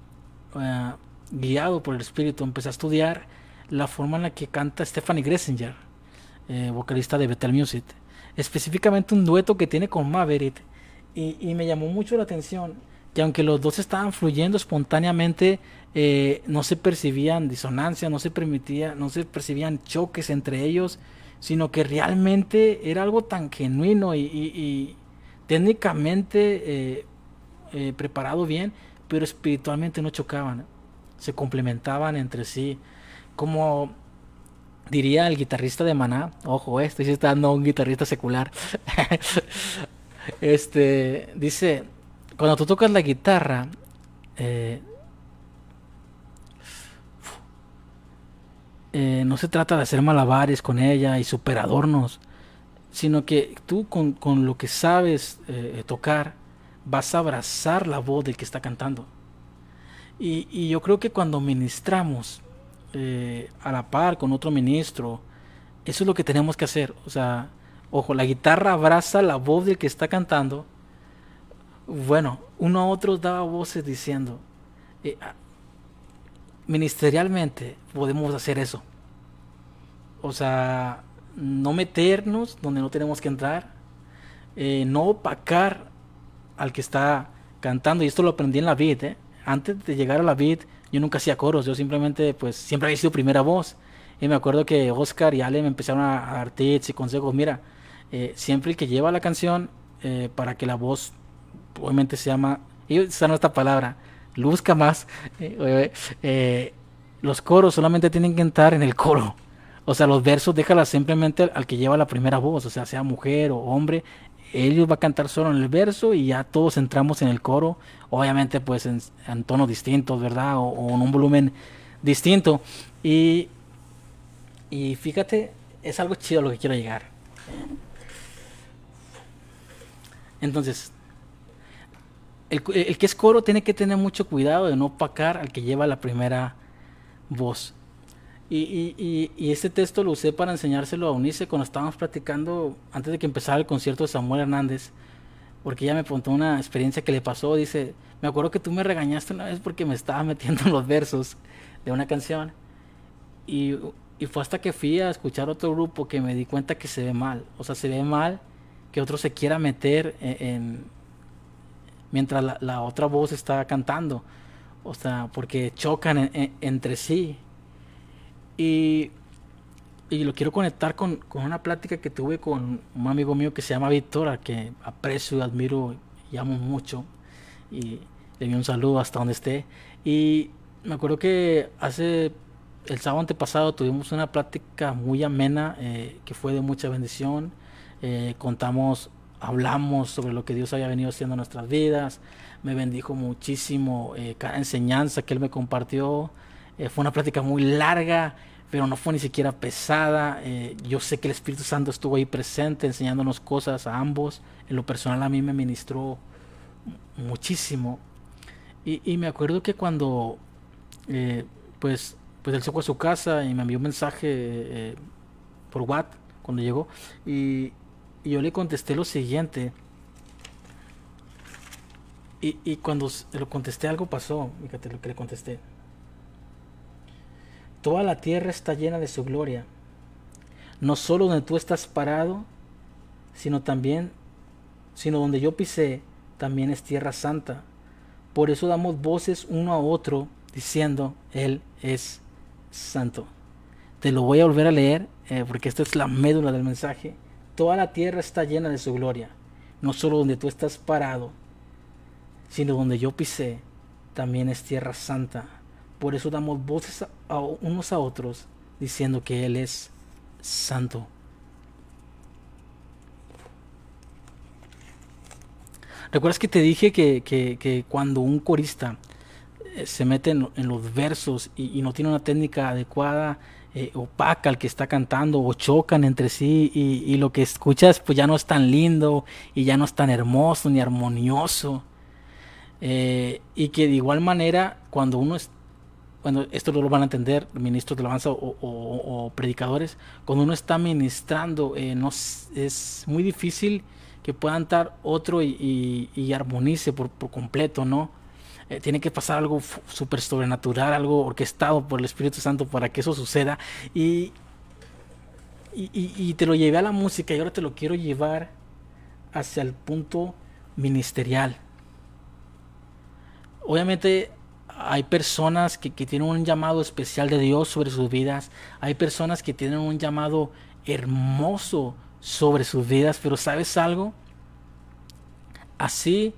eh, guiado por el Espíritu, empecé a estudiar la forma en la que canta Stephanie Gressinger, eh, vocalista de Betel Music específicamente un dueto que tiene con Maverick. Y, me llamó mucho la atención que aunque los dos estaban fluyendo espontáneamente, eh, no se percibían disonancias, no se permitía, no se percibían choques entre ellos, sino que realmente era algo tan genuino y, técnicamente eh, eh, preparado bien, pero espiritualmente no chocaban, se complementaban entre sí. Como diría el guitarrista de Maná, ojo, este sí está dando un guitarrista secular. este dice, cuando tú tocas la guitarra, eh, eh, no se trata de hacer malabares con ella y superadornos, sino que tú con, lo que sabes eh, tocar vas a abrazar la voz del que está cantando. Y, yo creo que cuando ministramos a la par con otro ministro, eso es lo que tenemos que hacer. O sea, ojo, la guitarra abraza la voz del que está cantando bueno, uno a otro daba voces diciendo, eh, ah, ministerialmente podemos hacer eso. O sea, no meternos donde no tenemos que entrar, eh, no opacar al que está cantando. Y esto lo aprendí en la vid. ¿eh? Antes de llegar a la vid, yo nunca hacía coros, yo simplemente, pues, siempre había sido primera voz. Y me acuerdo que Oscar y Ale me empezaron a dar tips y consejos. Mira, siempre el que lleva la canción, para que la voz obviamente se llama, y usando esta palabra, luzca más, eh, eh, los coros solamente tienen que entrar en el coro. O sea, los versos déjala simplemente al, que lleva la primera voz, o sea, sea mujer o hombre, ellos va a cantar solo en el verso y ya todos entramos en el coro, obviamente pues en, tonos distintos, ¿verdad? O, en un volumen distinto. Y, y fíjate, es algo chido lo que quiero llegar. Entonces, el, que es coro tiene que tener mucho cuidado de no opacar al que lleva la primera voz. Y, este texto lo usé para enseñárselo a Unice cuando estábamos practicando antes de que empezara el concierto de Samuel Hernández, porque ella me contó una experiencia que le pasó. Dice, me acuerdo que tú me regañaste una vez porque me estaba metiendo en los versos de una canción. Y, y fue hasta que fui a escuchar otro grupo que me di cuenta que se ve mal. O sea, se ve mal que otro se quiera meter en mientras la, otra voz está cantando. O sea, porque chocan entre sí. Y, y, lo quiero conectar con, con, una plática que tuve con un amigo mío que se llama Víctor, al que aprecio admiro y amo mucho. Y le doy un saludo hasta donde esté. Y me acuerdo que hace el sábado antepasado tuvimos una plática muy amena eh, que fue de mucha bendición. Eh, contamos hablamos sobre lo que Dios había venido haciendo en nuestras vidas. Me bendijo muchísimo eh, cada enseñanza que Él me compartió. Eh, fue una plática muy larga, pero no fue ni siquiera pesada. Eh, yo sé que el Espíritu Santo estuvo ahí presente enseñándonos cosas a ambos. En lo personal a mí me ministró muchísimo. Y, me acuerdo que cuando pues, pues él se fue a su casa y me envió un mensaje por WhatsApp cuando llegó. Y, y yo le contesté lo siguiente. Y, y cuando lo contesté algo pasó. Fíjate lo que le contesté. Toda la tierra está llena de su gloria. No solo donde tú estás parado, sino también, sino donde yo pisé, también es tierra santa. Por eso damos voces uno a otro diciendo, Él es santo. Te lo voy a volver a leer eh, porque esta es la médula del mensaje. Toda la tierra está llena de su gloria, no solo donde tú estás parado, sino donde yo pisé, también es tierra santa. Por eso damos voces a unos a otros diciendo que Él es santo. ¿Recuerdas que te dije que, cuando un corista eh, se mete en, los versos y, no tiene una técnica adecuada, eh, opaca al que está cantando o chocan entre sí y, lo que escuchas pues ya no es tan lindo y ya no es tan hermoso ni armonioso. Eh, y que de igual manera cuando uno es, bueno, esto lo van a entender ministros de alabanza o, predicadores, cuando uno está ministrando eh, no, es muy difícil que puedan estar otro y, armonice por, por completo, ¿no? Eh, tiene que pasar algo súper sobrenatural, algo orquestado por el Espíritu Santo para que eso suceda. Y, y, te lo llevé a la música y ahora te lo quiero llevar hacia el punto ministerial. Obviamente hay personas que, que, tienen un llamado especial de Dios sobre sus vidas. Hay personas que tienen un llamado hermoso sobre sus vidas. Pero ¿sabes algo? Así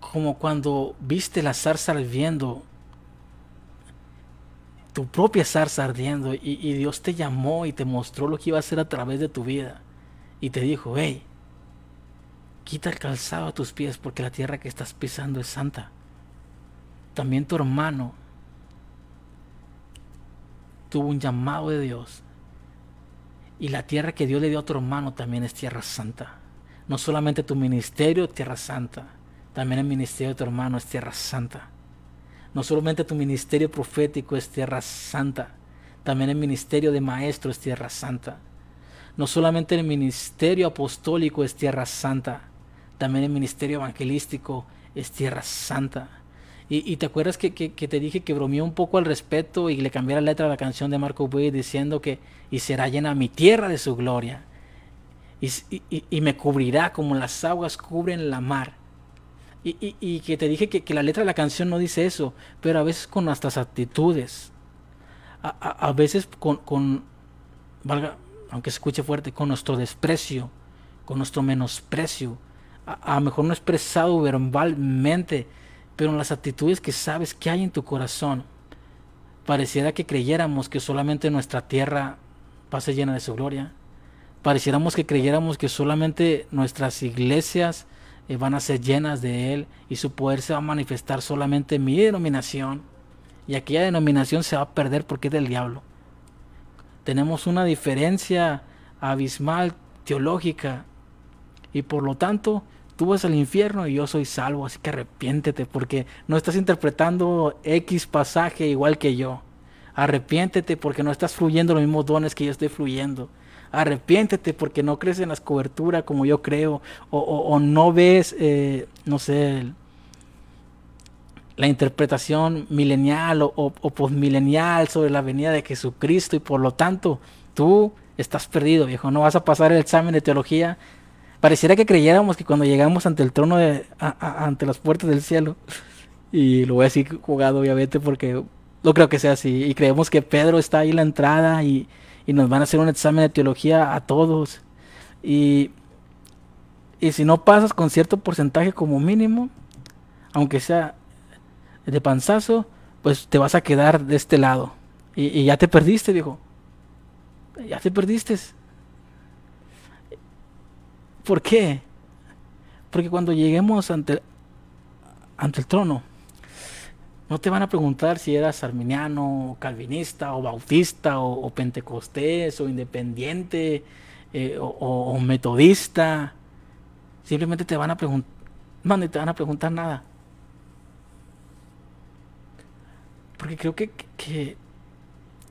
como cuando viste la zarza ardiendo, tu propia zarza ardiendo, y, y, Dios te llamó y te mostró lo que iba a hacer a través de tu vida, y te dijo, hey, quita el calzado a tus pies porque la tierra que estás pisando es santa. También tu hermano tuvo un llamado de Dios, y la tierra que Dios le dio a tu hermano también es tierra santa. No solamente tu ministerio, tierra santa, también el ministerio de tu hermano es tierra santa. No solamente tu ministerio profético es tierra santa, también el ministerio de maestro es tierra santa. No solamente el ministerio apostólico es tierra santa, también el ministerio evangelístico es tierra santa. Y, te acuerdas que, te dije que bromeó un poco al respecto y le cambié la letra a la canción de Marco Buey diciendo que y será llena mi tierra de su gloria. Y, y me cubrirá como las aguas cubren la mar. Y, que te dije que, la letra de la canción no dice eso, pero a veces con nuestras actitudes, a, veces con, con, valga, aunque se escuche fuerte, con nuestro desprecio, con nuestro menosprecio, a lo mejor no expresado verbalmente, pero en las actitudes que sabes que hay en tu corazón, pareciera que creyéramos que solamente nuestra tierra ser llena de su gloria. Pareciéramos que creyéramos que solamente nuestras iglesias eh, van a ser llenas de Él y su poder se va a manifestar solamente en mi denominación. Y aquella denominación se va a perder porque es del diablo. Tenemos una diferencia abismal teológica y por lo tanto tú vas al infierno y yo soy salvo, así que arrepiéntete porque no estás interpretando X pasaje igual que yo. Arrepiéntete porque no estás fluyendo los mismos dones que yo estoy fluyendo. Arrepiéntete porque no crees en las coberturas como yo creo o, no ves, eh, no sé, la interpretación milenial o, o, postmilenial sobre la venida de Jesucristo y por lo tanto tú estás perdido, viejo. No vas a pasar el examen de teología Pareciera que creyéramos que cuando llegamos ante el trono, de, ante las puertas del cielo, y lo voy a decir jugado obviamente porque no creo que sea así, y creemos que Pedro está ahí en la entrada y, nos van a hacer un examen de teología a todos. Y, y si no pasas con cierto porcentaje como mínimo, aunque sea de panzazo, pues te vas a quedar de este lado. Y, y ya te perdiste, viejo. Ya te perdiste. ¿Por qué? Porque cuando lleguemos ante, ante el trono, no te van a preguntar si eras arminiano, calvinista, o bautista, o, pentecostés, o independiente, eh, o, metodista. Simplemente te van a preguntar, no, te van a preguntar nada. Porque creo que, que,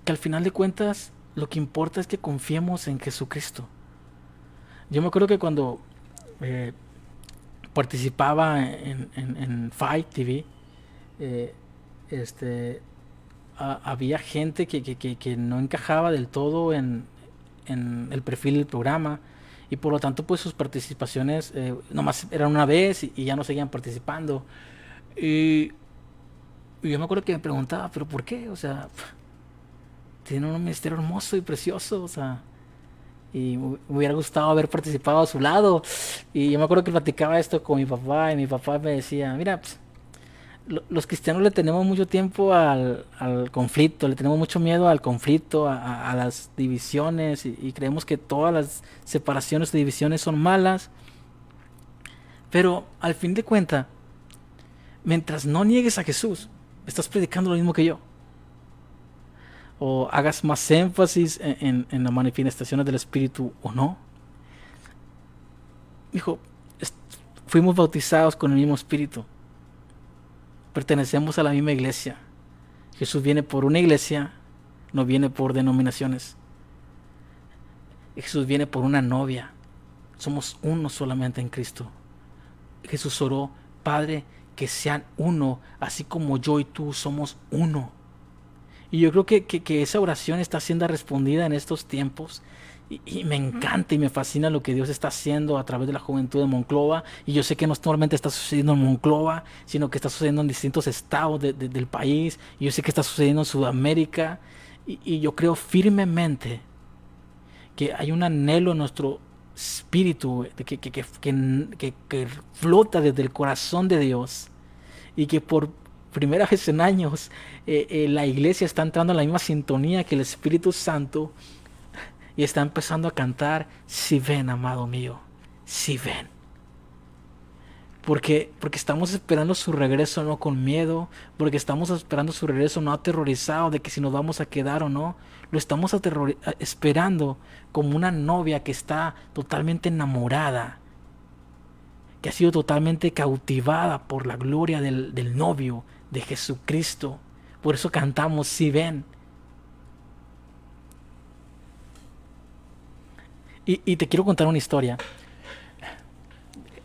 que al final de cuentas lo que importa es que confiemos en Jesucristo. Yo me acuerdo que cuando eh, participaba en, en, Fight TV, eh, este, había gente que, no encajaba del todo en, el perfil del programa y por lo tanto pues sus participaciones eh, nomás eran una vez y, ya no seguían participando. Y, y, yo me acuerdo que me preguntaba, pero ¿por qué? O sea, tiene un ministerio hermoso y precioso, o sea y me hubiera gustado haber participado a su lado. Y yo me acuerdo que platicaba esto con mi papá y mi papá me decía, mira, pues, los cristianos le tenemos mucho tiempo al, conflicto, le tenemos mucho miedo al conflicto, a, las divisiones y, creemos que todas las separaciones y divisiones son malas. Pero al fin de cuentas, mientras no niegues a Jesús, estás predicando lo mismo que yo o hagas más énfasis en, las manifestaciones del Espíritu o no. Dijo, fuimos bautizados con el mismo Espíritu. Pertenecemos a la misma iglesia. Jesús viene por una iglesia, no viene por denominaciones. Jesús viene por una novia. Somos uno solamente en Cristo. Jesús oró, Padre, que sean uno, así como yo y tú somos uno. Y yo creo que, esa oración está siendo respondida en estos tiempos. Y, me encanta y me fascina lo que Dios está haciendo a través de la juventud de Monclova. Y yo sé que no solamente está sucediendo en Monclova, sino que está sucediendo en distintos estados del país. Y yo sé que está sucediendo en Sudamérica. Y, yo creo firmemente que hay un anhelo en nuestro espíritu que, que, flota desde el corazón de Dios y que por primera vez en años eh, eh, la iglesia está entrando en la misma sintonía que el Espíritu Santo y está empezando a cantar, si ven, amado mío, si ven. Porque, porque estamos esperando su regreso no con miedo, porque estamos esperando su regreso no aterrorizado de que si nos vamos a quedar o no, lo estamos esperando como una novia que está totalmente enamorada, que ha sido totalmente cautivada por la gloria del, del novio, de Jesucristo. Por eso cantamos, si ven. Y, y te quiero contar una historia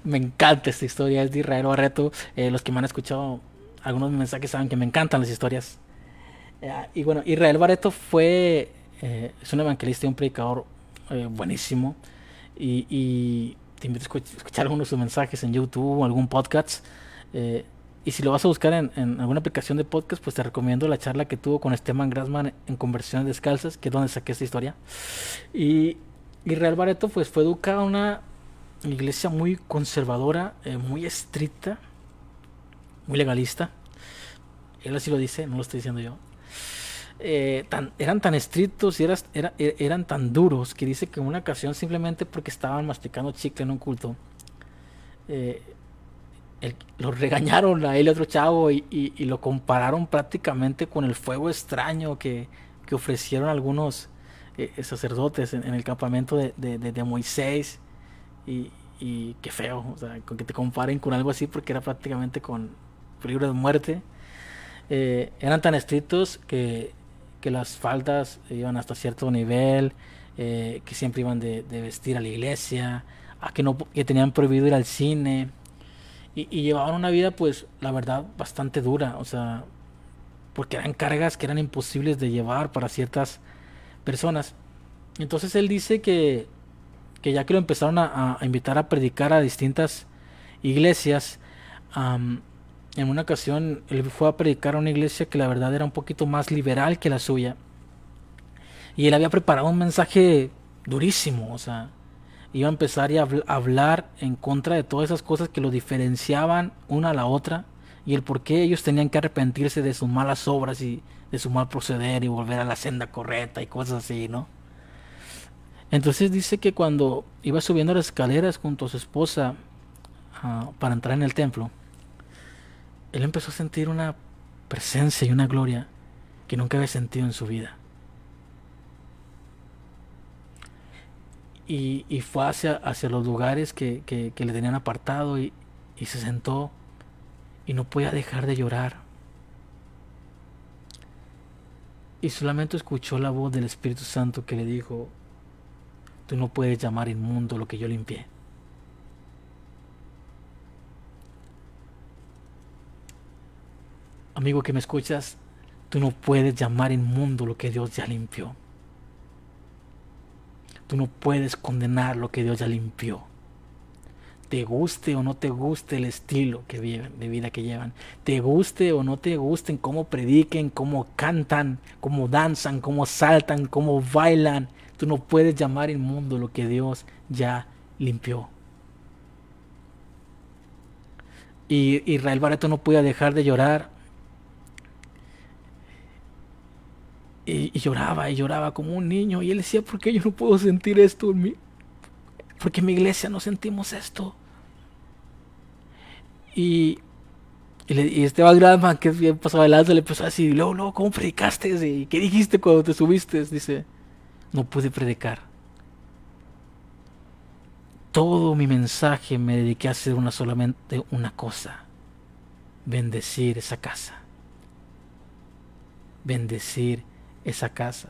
me encanta esta historia, es de Israel Barreto. Eh, los que me han escuchado algunos mensajes saben que me encantan las historias. Eh, y bueno, Israel Barreto fue, eh, es un evangelista y un predicador buenísimo. Y, te invito a escuchar algunos de sus mensajes en YouTube o algún podcast. Y si lo vas a buscar en, en, alguna aplicación de podcast, pues te recomiendo la charla que tuvo con Esteban Grassman en Conversiones Descalzas, que es donde saqué esta historia. Y Israel Barreto pues fue educado en una iglesia muy conservadora, eh, muy estricta, muy legalista. Él así lo dice, no lo estoy diciendo yo. Eh, eran tan estrictos y e, eran tan duros que dice que en una ocasión simplemente porque estaban masticando chicle en un culto, eh, los regañaron a él y a otro chavo y, lo compararon prácticamente con el fuego extraño que, ofrecieron algunos sacerdotes en, el campamento de, de Moisés y, qué feo, o sea, con que te comparen con algo así porque era prácticamente con peligro de muerte. Eh, eran tan estrictos que, que, las faldas iban hasta cierto nivel, eh, que siempre iban de, vestir a la iglesia, a que, no, que tenían prohibido ir al cine. Y, llevaban una vida, pues, la verdad, bastante dura, o sea, porque eran cargas que eran imposibles de llevar para ciertas personas. Entonces él dice que que ya que lo empezaron a, invitar a predicar a distintas iglesias, en una ocasión él fue a predicar a una iglesia que la verdad era un poquito más liberal que la suya. Y él había preparado un mensaje durísimo, o sea, iba a empezar a hablar en contra de todas esas cosas que lo diferenciaban una a la otra y el por qué ellos tenían que arrepentirse de sus malas obras y de su mal proceder y volver a la senda correcta y cosas así, ¿no? Entonces dice que cuando iba subiendo las escaleras junto a su esposa ah, para entrar en el templo, él empezó a sentir una presencia y una gloria que nunca había sentido en su vida. Y, fue hacia, hacia, los lugares que, que le tenían apartado y, y se sentó y no podía dejar de llorar. Y solamente escuchó la voz del Espíritu Santo que le dijo, Tú no puedes llamar inmundo lo que yo limpié. Amigo que me escuchas, tú no puedes llamar inmundo lo que Dios ya limpió. Tú no puedes condenar lo que Dios ya limpió. Te guste o no te guste el estilo que viven, de vida que llevan. Te guste o no te gusten cómo prediquen, cómo cantan, cómo danzan, cómo saltan, cómo bailan, Tú no puedes llamar inmundo lo que Dios ya limpió. Y Israel Barreto no podía dejar de llorar. Y, lloraba y lloraba como un niño. Y él decía, ¿por qué yo no puedo sentir esto en mí? Porque en mi iglesia no sentimos esto. Y, y, Esteban Gradman, que es bien adelante, le empezó a decir, luego, luego, ¿cómo predicaste? ¿Y qué dijiste cuando te subiste? Dice, no pude predicar. Todo mi mensaje me dediqué a hacer una solamente una cosa, bendecir esa casa. Bendecir esa casa.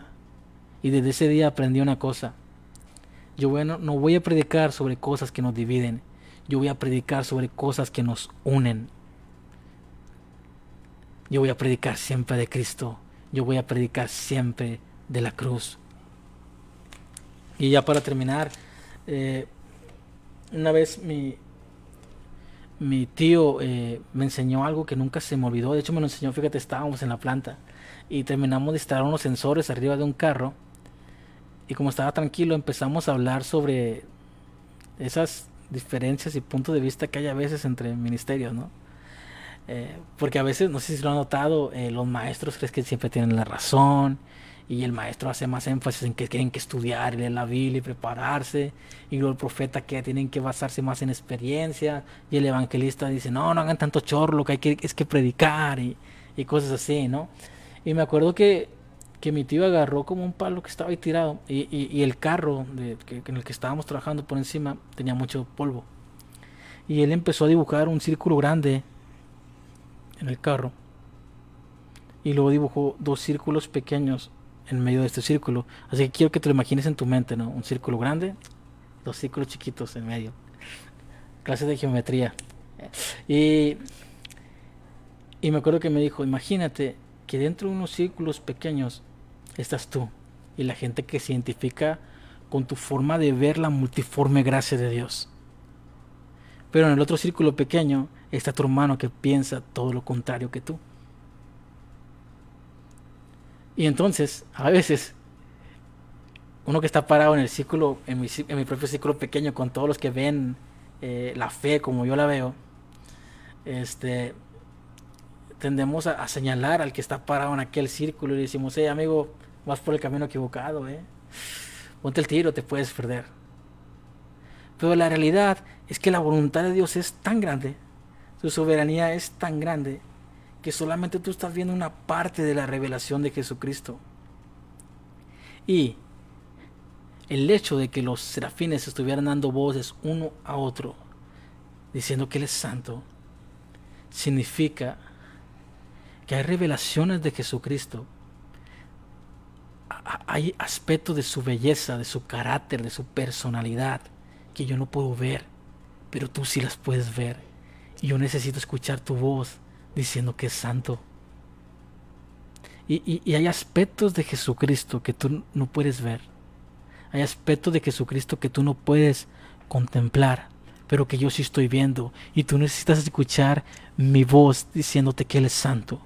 Y desde ese día aprendí una cosa. Yo no voy a predicar sobre cosas que nos dividen. Yo voy a predicar sobre cosas que nos unen. Yo voy a predicar siempre de Cristo. Yo voy a predicar siempre de la cruz. Y ya para terminar, eh, una vez mi, mi tío eh, me enseñó algo que nunca se me olvidó. De hecho, me lo enseñó, fíjate, estábamos en la planta y terminamos de instalar unos sensores arriba de un carro. Y como estaba tranquilo, empezamos a hablar sobre esas diferencias y puntos de vista que hay a veces entre ministerios, ¿no? Eh, porque a veces, no sé si lo han notado, eh, los maestros creen que siempre tienen la razón y el maestro hace más énfasis en que tienen que estudiar y leer la Biblia y prepararse y luego el profeta que tienen que basarse más en experiencia y el evangelista dice, no, no hagan tanto chorro, que hay que es que predicar y, y cosas así, ¿no? Y me acuerdo que, que mi tío agarró como un palo que estaba ahí tirado y, y, el carro de, que, en el que estábamos trabajando por encima tenía mucho polvo. Y él empezó a dibujar un círculo grande en el carro. Y luego dibujó dos círculos pequeños en medio de este círculo. Así que quiero que te lo imagines en tu mente, ¿no? Un círculo grande, dos círculos chiquitos en medio. Clase de geometría. Y, y me acuerdo que me dijo, imagínate que dentro de unos círculos pequeños estás tú y la gente que se identifica con tu forma de ver la multiforme gracia de Dios. Pero en el otro círculo pequeño está tu hermano que piensa todo lo contrario que tú. Y entonces, a veces, uno que está parado en el círculo, en mi, en mi propio círculo pequeño, con todos los que ven eh, la fe como yo la veo, este, tendemos a, señalar al que está parado en aquel círculo y decimos, hey amigo, vas por el camino equivocado, eh. Ponte el tiro, te puedes perder. Pero la realidad es que la voluntad de Dios es tan grande su soberanía es tan grande que solamente tú estás viendo una parte de la revelación de Jesucristo. Y el hecho de que los serafines estuvieran dando voces uno a otro, diciendo que Él es santo, significa que hay revelaciones de Jesucristo. Hay aspectos de su belleza, de su carácter, de su personalidad, que yo no puedo ver, pero tú sí las puedes ver yo necesito escuchar tu voz diciendo que es santo. Y, hay aspectos de Jesucristo que tú no puedes ver. Hay aspectos de Jesucristo que tú no puedes contemplar, pero que yo sí estoy viendo. Y tú necesitas escuchar mi voz diciéndote que Él es santo.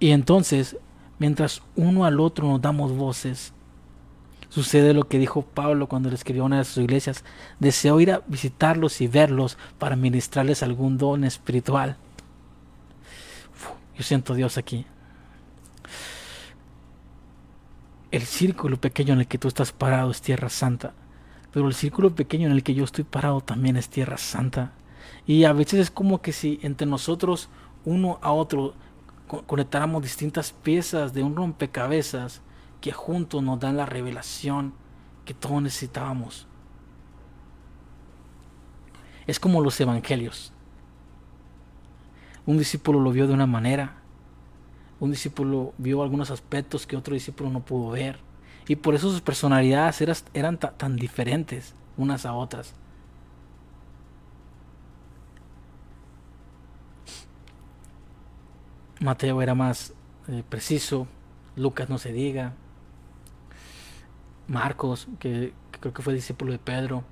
Y entonces, mientras uno al otro nos damos voces, Sucede lo que dijo Pablo cuando le escribió a una de sus iglesias. Deseo ir a visitarlos y verlos para ministrarles algún don espiritual. yo siento Dios aquí. El círculo pequeño en el que tú estás parado es tierra santa. Pero el círculo pequeño en el que yo estoy parado también es tierra santa. Y a veces es como que si entre nosotros, uno a otro, conectáramos distintas piezas de un rompecabezas que juntos nos dan la revelación que todos necesitábamos. Es como los evangelios. Un discípulo lo vio de una manera, un discípulo vio algunos aspectos que otro discípulo no pudo ver. Y por eso sus personalidades eran, eran tan diferentes unas a otras. Mateo era más eh, preciso, Lucas no se diga, Marcos, que, creo que fue discípulo de Pedro.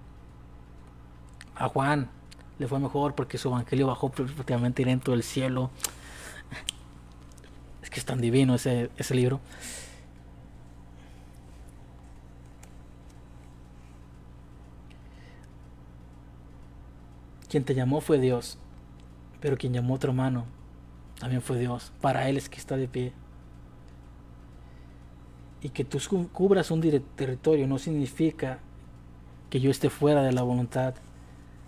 A Juan le fue mejor porque su evangelio bajó prácticamente dentro del cielo. Es que es tan divino ese, ese libro. Quien te llamó fue Dios, pero quien llamó a otro hermano también fue Dios. Para él es que está de pie y que tú cubras un territorio no significa que yo esté fuera de la voluntad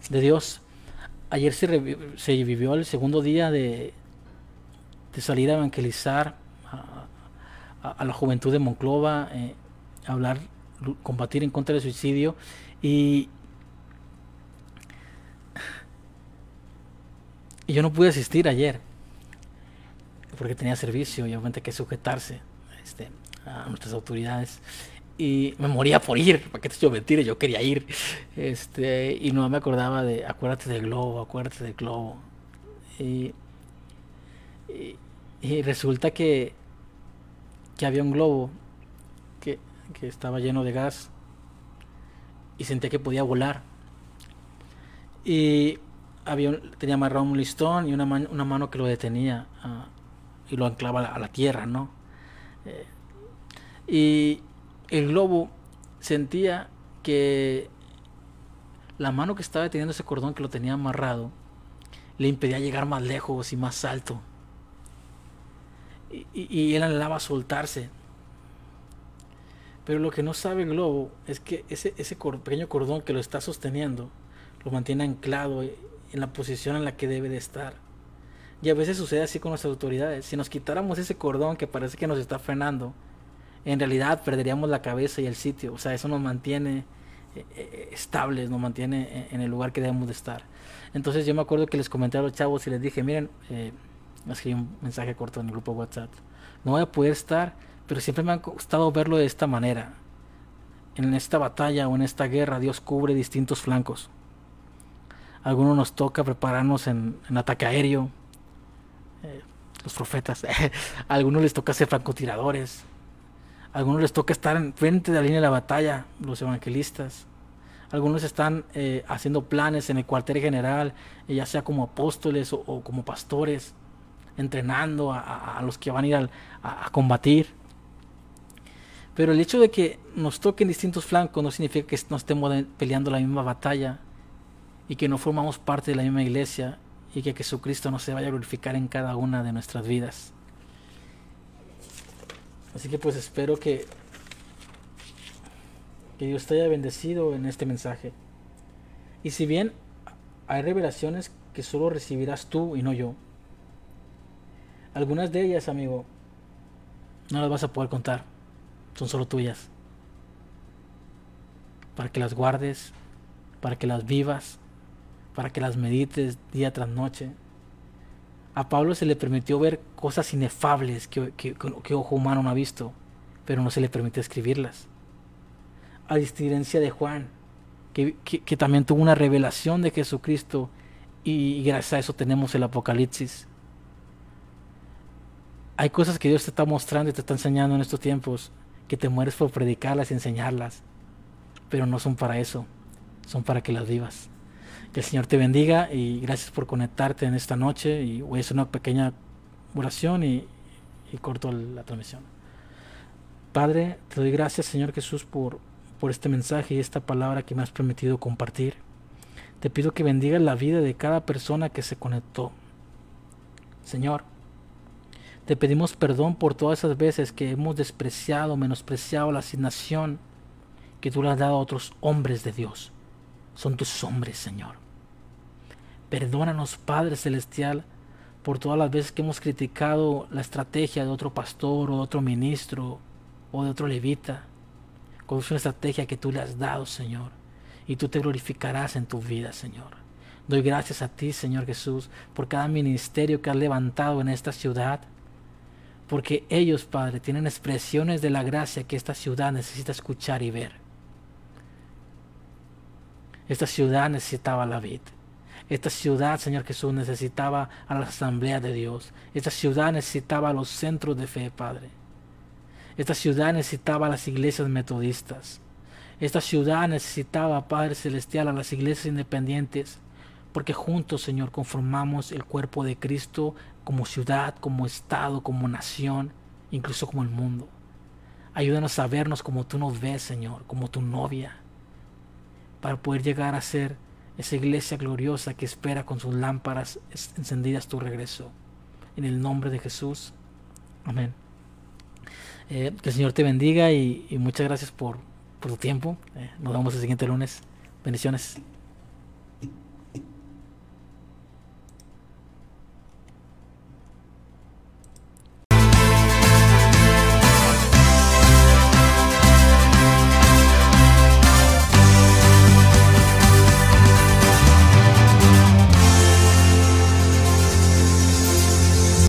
de Dios. Ayer se, vivió el segundo día de, salir a evangelizar a, la juventud de Monclova, eh, hablar, combatir en contra del suicidio y yo no pude asistir ayer porque tenía servicio y obviamente que sujetarse. Este, a nuestras autoridades y me moría por ir, para que te yo mentir, yo quería ir. Este, y no me acordaba de acuérdate del globo, acuérdate del globo. Y, y, resulta que, que había un globo que, que, estaba lleno de gas y sentía que podía volar. Y había, tenía amarrado un listón y una, una mano que lo detenía ah, y lo anclaba a la, tierra, ¿no? Eh, y el globo sentía que la mano que estaba deteniendo ese cordón que lo tenía amarrado le impedía llegar más lejos y más alto. Y, y, él anhelaba soltarse. Pero lo que no sabe el globo es que ese pequeño cordón que lo está sosteniendo lo mantiene anclado en la posición en la que debe de estar. Y a veces sucede así con nuestras autoridades. Si nos quitáramos ese cordón que parece que nos está frenando, en realidad perderíamos la cabeza y el sitio. O sea, eso nos mantiene eh, eh, estables, nos mantiene en el lugar que debemos de estar. Entonces yo me acuerdo que les comenté a los chavos y les dije, miren, eh, escribí un mensaje corto en el grupo WhatsApp. No voy a poder estar, pero siempre me ha costado verlo de esta manera. En esta batalla o en esta guerra Dios cubre distintos flancos. algunos nos toca prepararnos en, ataque aéreo, eh, los profetas. a algunos les toca ser francotiradores. A algunos les toca estar en frente de la línea de la batalla, los evangelistas. Algunos están eh, haciendo planes en el cuartel general, eh, ya sea como apóstoles o, como pastores, entrenando a, los que van a ir a, combatir. Pero el hecho de que nos toquen distintos flancos no significa que no estemos peleando la misma batalla y que no formamos parte de la misma iglesia y que Jesucristo no se vaya a glorificar en cada una de nuestras vidas. Así que pues espero que que Dios te haya bendecido en este mensaje. Y si bien hay revelaciones que solo recibirás tú y no yo, algunas de ellas, amigo, no las vas a poder contar. Son solo tuyas. Para que las guardes, para que las vivas, para que las medites día tras noche. A Pablo se le permitió ver cosas inefables que, que ojo humano no ha visto, pero no se le permitió escribirlas a diferencia de Juan, que, también tuvo una revelación de Jesucristo y, gracias a eso tenemos el Apocalipsis. Hay cosas que Dios te está mostrando y te está enseñando en estos tiempos que te mueres por predicarlas y enseñarlas, pero no son para eso, son para que las vivas. Que el Señor te bendiga y gracias por conectarte en esta noche y voy a hacer una pequeña oración y, y corto la transmisión. Padre, te doy gracias Señor Jesús por, por este mensaje y esta palabra que me has permitido compartir. Te pido que bendiga la vida de cada persona que se conectó. Señor, te pedimos perdón por todas esas veces que hemos despreciado, menospreciado la asignación que tú le has dado a otros hombres de Dios. Son tus hombres, Señor. Perdónanos, Padre Celestial, por todas las veces que hemos criticado la estrategia de otro pastor o de otro ministro o de otro levita con una estrategia que tú le has dado, Señor. Y tú te glorificarás en tu vida, Señor. Doy gracias a ti, Señor Jesús, por cada ministerio que has levantado en esta ciudad. Porque ellos, Padre, tienen expresiones de la gracia que esta ciudad necesita escuchar y ver. Esta ciudad necesitaba la vid. Esta ciudad, Señor Jesús, necesitaba a la asamblea de Dios. Esta ciudad necesitaba a los centros de fe, Padre. Esta ciudad necesitaba las iglesias metodistas. Esta ciudad necesitaba, Padre Celestial, a las iglesias independientes, porque juntos, Señor, conformamos el cuerpo de Cristo como ciudad, como Estado, como nación, incluso como el mundo. Ayúdanos a vernos como tú nos ves, Señor, como tu novia, para poder llegar a ser esa iglesia gloriosa que espera con sus lámparas encendidas tu regreso. En el nombre de Jesús. Amén. Eh, que el Señor te bendiga y, muchas gracias por, tu tiempo. Eh, nos vemos el siguiente lunes. Bendiciones.